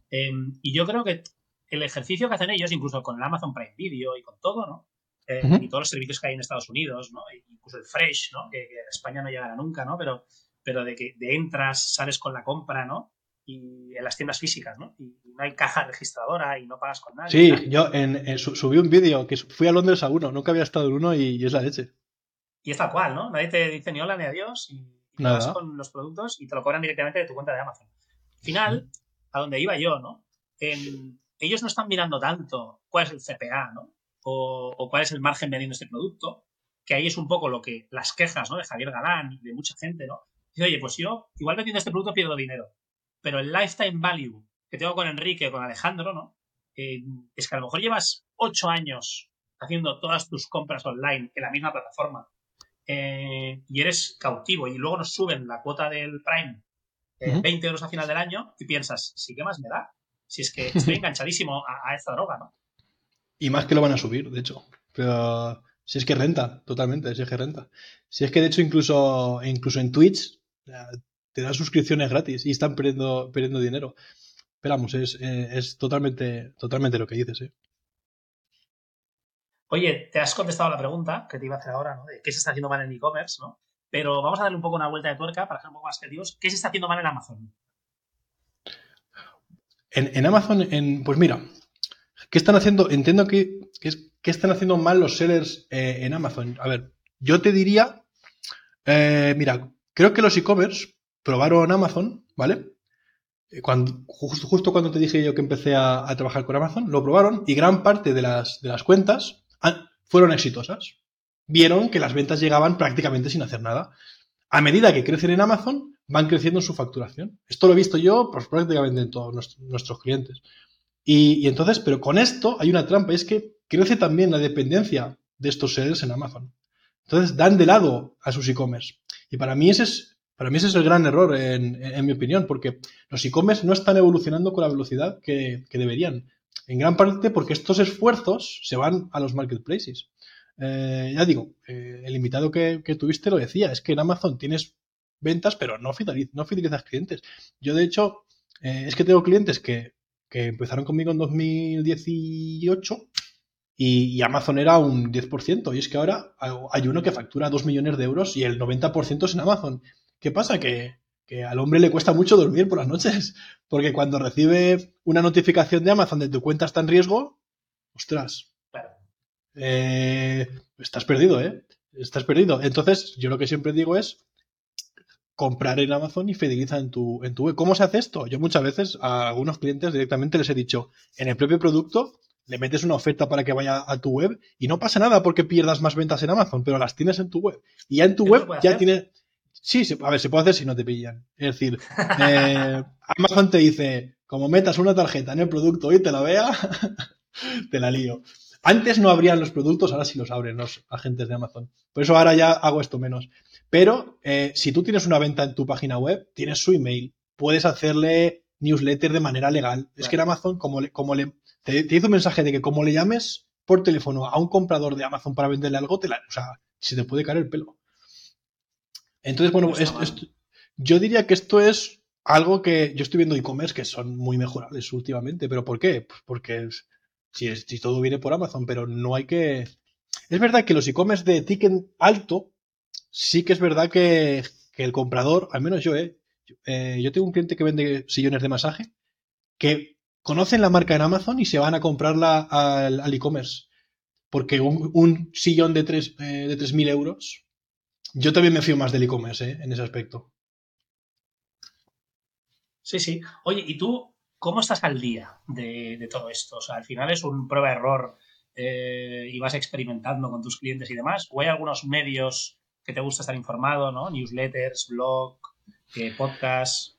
Em, y yo creo que el ejercicio que hacen ellos, incluso con el Amazon Prime Video y con todo, ¿no? Eh, y todos los servicios que hay en Estados Unidos, ¿no? E incluso el Fresh, ¿no? Que, en España no llegará nunca, ¿no? Pero, pero de que de entras, sales con la compra, ¿no? Y en las tiendas físicas, ¿no? Y no hay caja registradora y no pagas con nadie. Sí, yo en, subí un vídeo que fui a Londres a uno, nunca había estado en uno y es la leche. Y es tal cual, ¿no? Nadie te dice ni hola ni adiós y, y vas con los productos y te lo cobran directamente de tu cuenta de Amazon. Al final, a donde iba yo, ¿no? ellos no están mirando tanto cuál es el CPA, ¿no? O, cuál es el margen vendiendo este producto, que ahí es un poco lo que las quejas, ¿no? De Javier Galán y de mucha gente, ¿no? Dice, oye, pues yo igual vendiendo este producto pierdo dinero, pero el lifetime value que tengo con Enrique, con Alejandro, ¿no? Eh, es que a lo mejor llevas ocho años haciendo todas tus compras online en la misma plataforma eh, y eres cautivo y luego nos suben la cuota del Prime 20 eh, euros a final del año y piensas, ¿sí qué más me da? Si es que [LAUGHS] estoy enganchadísimo a, esta droga, ¿no? Y más que lo van a subir, de hecho. Pero si es que renta, totalmente, si es que renta. Si es que de hecho incluso, incluso en Twitch te dan suscripciones gratis y están perdiendo, perdiendo dinero. Pero vamos, es, eh, es totalmente, totalmente lo que dices, ¿eh? Oye, te has contestado la pregunta que te iba a hacer ahora, ¿no? De qué se está haciendo mal en e-commerce, ¿no? Pero vamos a darle un poco una vuelta de tuerca para ser un poco más creativos. ¿Qué se está haciendo mal en Amazon? En, Amazon, en, pues mira, ¿qué están haciendo? Entiendo que, ¿qué están haciendo mal los sellers eh, en Amazon? A ver, yo te diría, eh, mira, creo que los e-commerce probaron Amazon, ¿vale? Eh, cuando, justo, cuando te dije yo que empecé a, a, trabajar con Amazon, lo probaron y gran parte de las, de las cuentas fueron exitosas. Vieron que las ventas llegaban prácticamente sin hacer nada. A medida que crecen en Amazon, van creciendo en su facturación. Esto lo he visto yo pues, prácticamente en todos nuestros clientes. Y, entonces, pero con esto hay una trampa, es que crece también la dependencia de estos sellers en Amazon. Entonces dan de lado a sus e-commerce. Y para mí ese es, para mí ese es el gran error, en, mi opinión, porque los e-commerce no están evolucionando con la velocidad que deberían. En gran parte porque estos esfuerzos se van a los marketplaces. Eh, ya digo, eh, el invitado que, tuviste lo decía, es que en Amazon tienes ventas, pero no, fidelizas clientes. Yo, de hecho, eh, es que tengo clientes que, empezaron conmigo en 2018 y, Amazon era un 10%. Y es que ahora hay uno que factura 2 millones de euros y el 90% es en Amazon. ¿Qué pasa? Que, que al hombre le cuesta mucho dormir por las noches, [LAUGHS] porque cuando recibe una notificación de Amazon de tu cuenta está en riesgo, ostras, eh, estás perdido, ¿eh? Estás perdido. Entonces, yo lo que siempre digo es comprar en Amazon y fideliza en tu, en tu web. ¿Cómo se hace esto? Yo muchas veces a algunos clientes directamente les he dicho, en el propio producto le metes una oferta para que vaya a tu web y no pasa nada porque pierdas más ventas en Amazon, pero las tienes en tu web. Y ya en tu web ya tienes Sí, a ver, se puede hacer si no te pillan. Es decir, eh, [LAUGHS] Amazon te dice, como metas una tarjeta en el producto y te la vea, [LAUGHS] te la lío. Antes no abrían los productos, ahora sí los abren los agentes de Amazon. Por eso ahora ya hago esto menos. Pero eh, si tú tienes una venta en tu página web, tienes su email, puedes hacerle newsletter de manera legal. Es que Amazon, como le, como le te, te hizo un mensaje de que como le llames por teléfono a un comprador de Amazon para venderle algo, te la, o sea, se te puede caer el pelo. Entonces, bueno, yo diría que esto es algo que yo estoy viendo e-commerce que son muy mejorables últimamente. ¿Pero por qué? Pues porque si, si, todo viene por Amazon, pero no hay que... Es verdad que los e-commerce de ticket alto, sí que es verdad que, el comprador, al menos yo, ¿eh? ¿eh? Yo tengo un cliente que vende sillones de masaje que conocen la marca en Amazon y se van a comprarla al, e-commerce. Porque un, sillón de, 3, eh, de 3.000 euros yo también me fío más del e-commerce ¿eh? en ese aspecto. Sí, sí. Oye, ¿y tú ¿cómo estás al día de, todo esto? O sea, al final es un prueba-error eh, y vas experimentando con tus clientes y demás. ¿O hay algunos medios que te gusta estar informado, ¿no? Newsletters, blog, eh, podcast.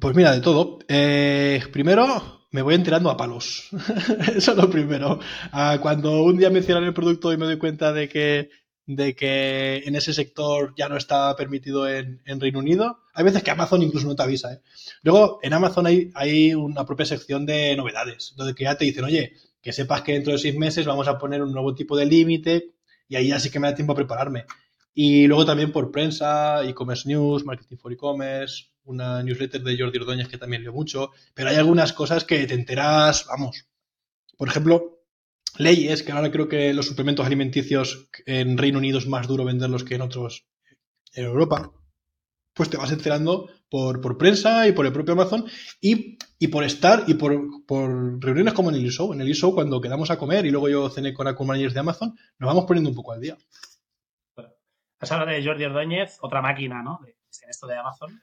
Pues mira, de todo. Eh, primero, me voy enterando a palos. [LAUGHS] Eso es lo primero. Ah, cuando un día mencionan el producto y me doy cuenta de que, de que en ese sector ya no está permitido en, Reino Unido, hay veces que Amazon incluso no te avisa. ¿eh? Luego, en Amazon hay, hay una propia sección de novedades, donde que ya te dicen, oye, que sepas que dentro de seis meses vamos a poner un nuevo tipo de límite y ahí ya sí que me da tiempo a prepararme. Y luego también por prensa, e-commerce news, marketing for e-commerce, una newsletter de Jordi Ordóñez que también leo mucho, pero hay algunas cosas que te enteras, vamos. Por ejemplo, leyes, que ahora creo que los suplementos alimenticios en Reino Unido es más duro venderlos que en otros en Europa, pues te vas enterando por, prensa y por el propio Amazon y, por estar y por, reuniones como en el ISO. En el ISO, cuando quedamos a comer y luego yo cené con Account Managers de Amazon, nos vamos poniendo un poco al día. Has hablado de Jordi Ordóñez, otra máquina, ¿no? De, esto de Amazon.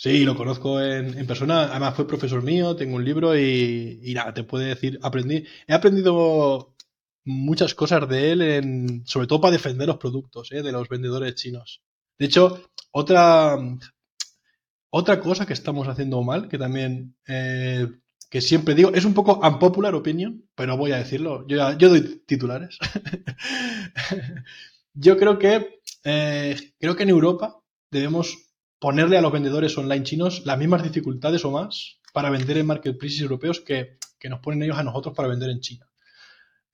Sí, lo conozco en, persona. Además, fue profesor mío, tengo un libro y, nada, te puede decir, aprendí. He aprendido muchas cosas de él, en, sobre todo para defender los productos ¿eh? de los vendedores chinos. De hecho, otra, otra cosa que estamos haciendo mal, que también, eh, que siempre digo, es un poco unpopular opinion, pero voy a decirlo. Yo, yo doy titulares. [LAUGHS] yo creo que, eh, creo que en Europa debemos ponerle a los vendedores online chinos las mismas dificultades o más para vender en marketplaces europeos que, nos ponen ellos a nosotros para vender en China.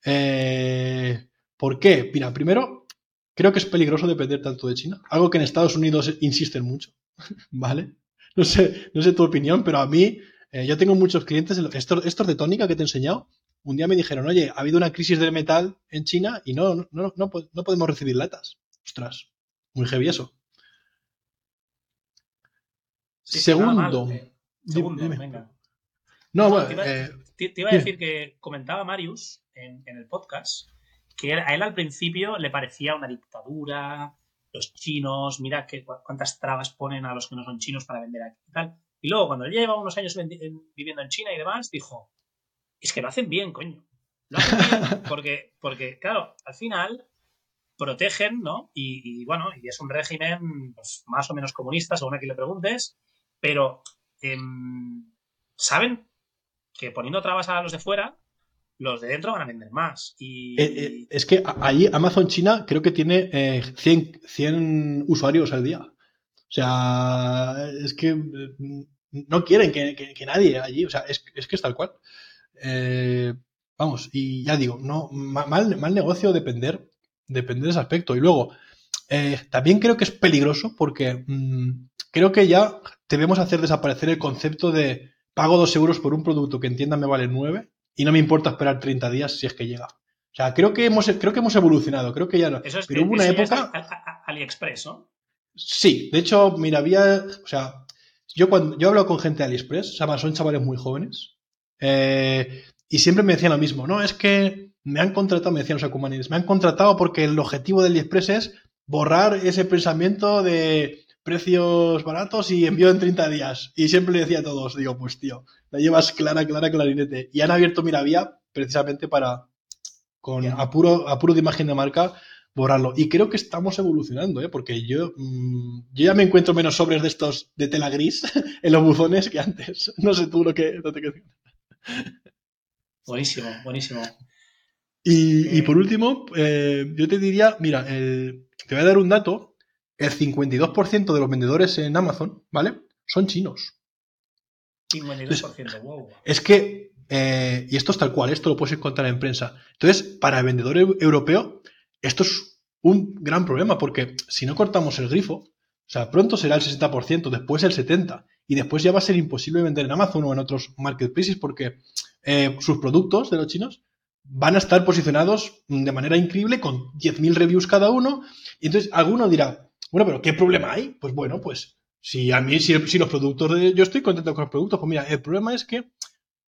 Eh, ¿Por qué? Mira, primero, creo que es peligroso depender tanto de China, algo que en Estados Unidos insisten mucho, [LAUGHS] ¿vale? No sé, no sé tu opinión, pero a mí, eh, yo tengo muchos clientes, estos, estos, de tónica que te he enseñado, un día me dijeron, oye, ha habido una crisis del metal en China y no, no, no, no podemos recibir latas. Ostras, muy heavy eso. Segundo. segundo, venga. No, bueno, te, iba, a eh, decir que comentaba Marius en, el podcast que a él al principio le parecía una dictadura, los chinos, mira que, cuántas trabas ponen a los que no son chinos para vender aquí y tal. Y luego, cuando él lleva unos años viviendo en China y demás, dijo, es que lo hacen bien, coño. Lo hacen bien [LAUGHS] porque, porque claro, al final protegen, ¿no? Y, bueno, y es un régimen pues, más o menos comunista, según a quien le preguntes, pero em, saben que poniendo trabas a los de fuera, los de dentro van a vender más. Y... Eh, eh, es que allí Amazon China creo que tiene 100, eh, usuarios al día. O sea, es que no quieren que, nadie allí, o sea, es, que es tal cual. vamos, y ya digo, no mal, mal negocio depender, depender de ese aspecto. Y luego, también creo que es peligroso porque mm, creo que ya debemos hacer desaparecer el concepto de pago dos euros por un producto que entienda me vale nueve y no me importa esperar 30 días si es que llega. O sea, creo que hemos, creo que hemos evolucionado, creo que ya no. Eso es, Pero hubo una época. AliExpress, ¿no? Sí, de hecho, mira, había. O sea, yo cuando yo hablo con gente de AliExpress, o sea, son chavales muy jóvenes, eh, y siempre me decían lo mismo, no, es que me han contratado, me decían los acumanes, me han contratado porque el objetivo de AliExpress es borrar ese pensamiento de precios baratos y envío en 30 días. Y siempre le decía a todos, digo, pues tío, la llevas clara, clara, clarinete. Y han abierto Miravía precisamente para, con apuro, apuro de imagen de marca, borrarlo. Y creo que estamos evolucionando, ¿eh? porque yo, mm, yo ya me encuentro menos sobres de estos de tela gris [LAUGHS] en los buzones que antes. No sé tú lo que... Buenísimo, buenísimo. Y, por último, eh, yo te diría, mira, te voy a dar un dato el 52% de los vendedores en Amazon, ¿vale? Son chinos. 52%, wow. Es que, eh, y esto es tal cual, esto lo puedes encontrar en prensa. Entonces, para el vendedor europeo, esto es un gran problema, porque si no cortamos el grifo, o sea, pronto será el 60%, después el 70%, y después ya va a ser imposible vender en Amazon o en otros marketplaces porque eh, sus productos de los chinos van a estar posicionados de manera increíble con 10.000 reviews cada uno. Y entonces alguno dirá, bueno, pero ¿qué problema hay? Pues bueno, pues si a mí, si, los productos, de, yo estoy contento con los productos, pues mira, el problema es que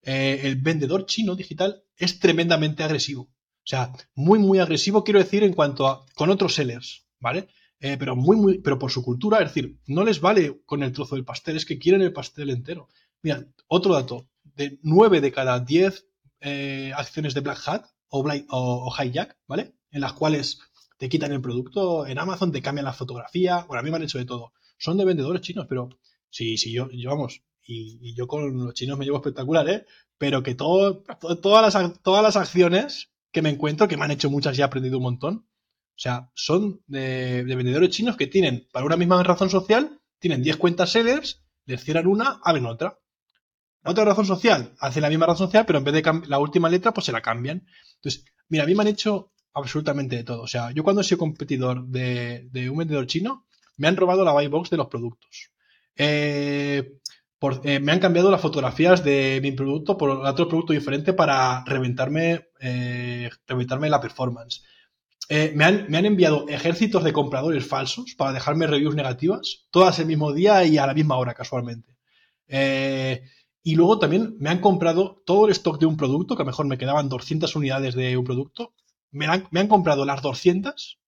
eh, el vendedor chino digital es tremendamente agresivo. O sea, muy, muy agresivo, quiero decir, en cuanto a con otros sellers, ¿vale? Eh, pero muy, muy, pero por su cultura, es decir, no les vale con el trozo del pastel, es que quieren el pastel entero. Mira, otro dato. de 9 de cada 10 eh, acciones de Black Hat o, o, Hijack, ¿vale? En las cuales te quitan el producto en Amazon, te cambian la fotografía. Bueno, a mí me han hecho de todo. Son de vendedores chinos, pero sí, sí, yo, yo vamos, y, yo con los chinos me llevo espectacular, ¿eh? Pero que todas, las, todas las acciones que me encuentro, que me han hecho muchas y he aprendido un montón, o sea, son de, vendedores chinos que tienen, para una misma razón social, tienen 10 cuentas sellers, les cierran una, abren otra. Otra razón social, hacen la misma razón social, pero en vez de la última letra, pues se la cambian. Entonces, mira, a mí me han hecho absolutamente de todo. O sea, yo cuando he sido competidor de, un vendedor chino, me han robado la buy box de los productos. Eh, eh, me han cambiado las fotografías de mi producto por otro producto diferente para reventarme, eh, reventarme la performance. Eh, me, han, enviado ejércitos de compradores falsos para dejarme reviews negativas, todas el mismo día y a la misma hora, casualmente. Y luego también me han comprado todo el stock de un producto, que a lo mejor me quedaban 200 unidades de un producto. Me han, comprado las 200,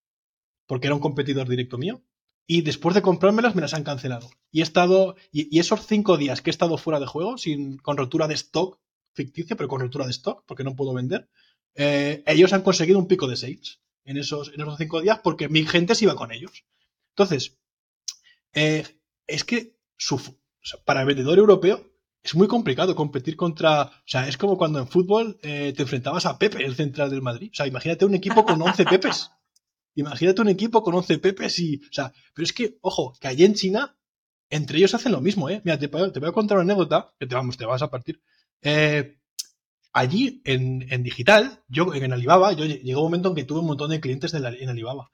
porque era un competidor directo mío, y después de comprármelas me las han cancelado. Y he estado, y, esos cinco días que he estado fuera de juego, sin, con rotura de stock ficticia, pero con rotura de stock, porque no puedo vender, eh, ellos han conseguido un pico de sales en esos, en esos cinco días porque mi gente se iba con ellos. Entonces, eh, es que para el vendedor europeo es muy complicado competir contra. O sea, es como cuando en fútbol eh, te enfrentabas a Pepe, el central del Madrid. O sea, imagínate un equipo con 11 Pepes. Imagínate un equipo con 11 Pepes y. O sea, pero es que, ojo, que allí en China, entre ellos hacen lo mismo, ¿eh? Mira, te, voy a contar una anécdota que te, vamos, te vas a partir. Eh, allí en, digital, yo en Alibaba, yo llegó un momento en que tuve un montón de clientes en Alibaba.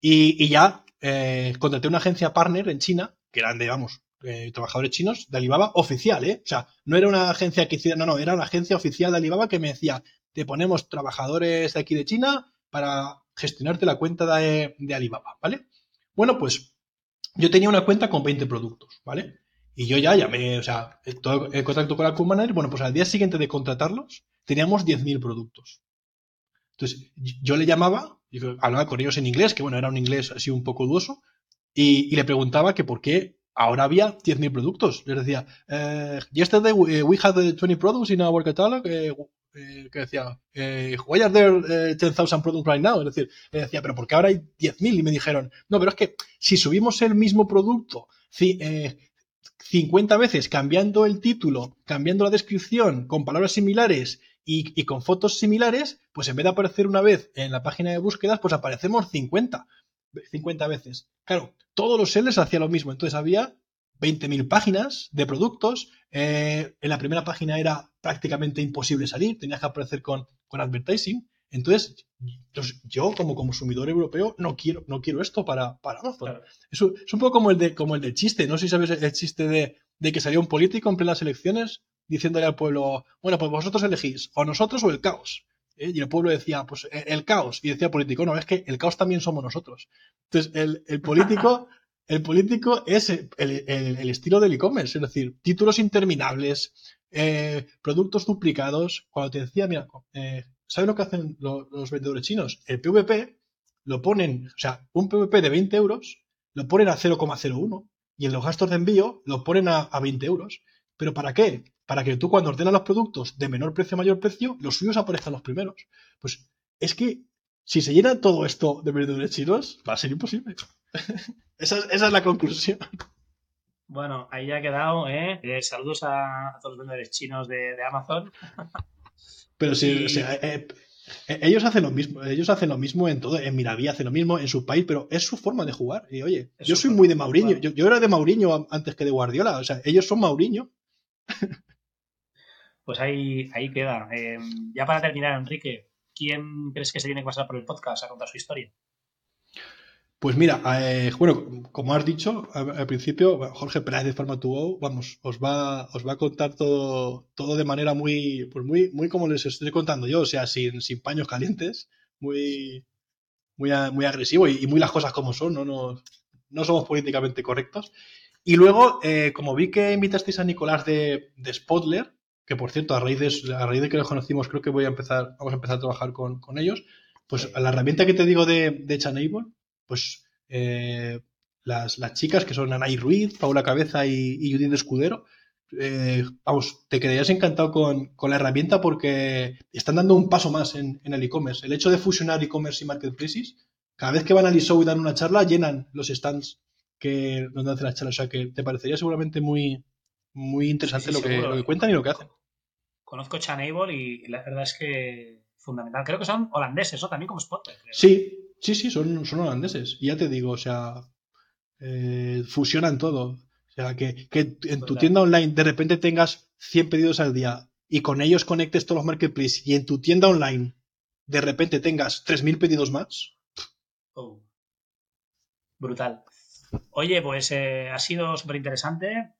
Y, ya eh, contraté una agencia partner en China, que eran de, vamos, eh, trabajadores chinos de Alibaba oficial, ¿eh? O sea, no era una agencia que hiciera, no, no, era una agencia oficial de Alibaba que me decía, te ponemos trabajadores de aquí de China para gestionarte la cuenta de, Alibaba, ¿vale? Bueno, pues yo tenía una cuenta con 20 productos, ¿vale? Y yo ya llamé, o sea, el contacto con la Manager, bueno, pues al día siguiente de contratarlos, teníamos 10.000 productos. Entonces, yo le llamaba, hablaba con ellos en inglés, que bueno, era un inglés así un poco dudoso, y, le preguntaba que por qué ahora había 10.000 productos. Les decía, eh, yesterday we had 20 products in our catalog, eh, eh, que decía, why are there 10,000 products right now? Es decir, le decía, pero ¿por qué ahora hay 10.000? Y me dijeron, no, pero es que si subimos el mismo producto, 50 veces cambiando el título, cambiando la descripción, con palabras similares y, con fotos similares, pues en vez de aparecer una vez en la página de búsquedas, pues aparecemos 50, 50 veces. Claro, todos los sellers hacían lo mismo. Entonces había 20.000 páginas de productos. Eh, en la primera página era prácticamente imposible salir, tenías que aparecer con, con advertising. Entonces, yo como consumidor europeo no quiero, no quiero esto para, para Amazon. Es, un, poco como el, de, como el del chiste. No sé si sabes el chiste de, que salió un político en plenas elecciones diciéndole al pueblo, bueno, pues vosotros elegís, o nosotros o el caos. ¿Eh? Y el pueblo decía, pues e, el caos. Y decía el político, no, es que el caos también somos nosotros. Entonces, el, político... [LAUGHS] El político es el, estilo del e-commerce, es decir, títulos interminables, eh, productos duplicados. Cuando te decía, mira, eh, ¿Saben lo que hacen los, vendedores chinos? El PVP lo ponen, o sea, un PVP de 20 euros lo ponen a 0,01 y en los gastos de envío lo ponen a, 20 euros. ¿Pero para qué? Para que tú cuando ordenas los productos de menor precio a mayor precio, los suyos aparezcan los primeros. Pues es que si se llena todo esto de vendedores chinos, va a ser imposible. [LAUGHS] esa, es la conclusión. Bueno, ahí ha quedado, ¿eh? eh saludos a, todos los vendedores chinos de, de Amazon. [LAUGHS] Pero sí, o sea, eh, eh, ellos hacen lo mismo, ellos hacen lo mismo en todo, en Miraví hacen lo mismo, en su país, pero es su forma de jugar. Y oye, yo soy muy de Mauriño, yo, era de Mauriño antes que de Guardiola, o sea, ellos son Mauriño. Pues ahí, ahí queda. Eh, ya para terminar, Enrique, ¿quién crees que se tiene que pasar por el podcast a contar su historia? Pues mira, eh, bueno, como has dicho al, principio, Jorge Pérez de Farmatuo, vamos, os va, os va a contar todo, todo de manera muy, pues muy, muy como les estoy contando yo, o sea, sin, sin paños calientes, muy, muy, muy agresivo y, muy las cosas como son, no, no, no somos políticamente correctos. Y luego, eh, como vi que invitasteis a Nicolás de, de Spotler, que por cierto, a raíz de, a raíz de que los conocimos, creo que voy a empezar, vamos a empezar a trabajar con, con ellos, pues la herramienta que te digo de, de Chanable, pues eh, las, chicas que son Anay Ruiz, Paula Cabeza y, Judith Escudero, eh, vamos, te quedarías encantado con, la herramienta porque están dando un paso más en, el e-commerce. El hecho de fusionar e-commerce y marketplaces, cada vez que van al show y dan una charla, llenan los stands que donde hacen las charlas. O sea que te parecería seguramente muy, muy interesante lo, que, cuentan y lo que hacen. Conozco Chanable y la verdad es que fundamental. Creo que son holandeses, ¿no? También como Spotify. Sí, sí, sí, son, son holandeses. Y ya te digo, o sea, eh, fusionan todo. O sea, que, en tu tienda online de repente tengas 100 pedidos al día y con ellos conectes todos los marketplaces y en tu tienda online de repente tengas 3.000 pedidos más. Oh. Brutal. Oye, pues eh, ha sido súper interesante.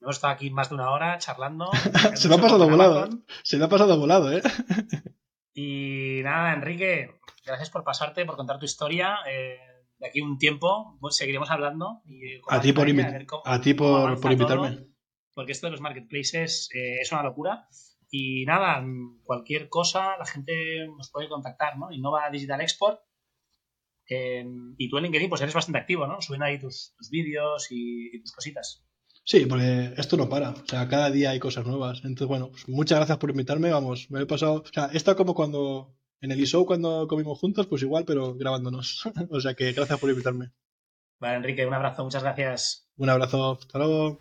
Hemos estado aquí más de una hora charlando. [LAUGHS] Se me ha pasado volado. Se me ha pasado volado, ¿eh? y nada, Enrique, gracias por pasarte, por contar tu historia. Eh, de aquí un tiempo pues, seguiremos hablando. a, ti por, a ti por, invitarme. porque esto de los marketplaces eh, es una locura. Y nada, cualquier cosa la gente nos puede contactar, ¿no? Innova Digital Export. Eh, y tú en LinkedIn pues eres bastante activo, ¿no? Subiendo ahí tus, vídeos y, tus cositas. Sí, porque esto no para. O sea, cada día hay cosas nuevas. Entonces, bueno, pues muchas gracias por invitarme. Vamos, me he pasado. O sea, está como cuando en el show cuando comimos juntos, pues igual, pero grabándonos. [LAUGHS] o sea que gracias por invitarme. Vale, Enrique, un abrazo, muchas gracias. Un abrazo, hasta luego.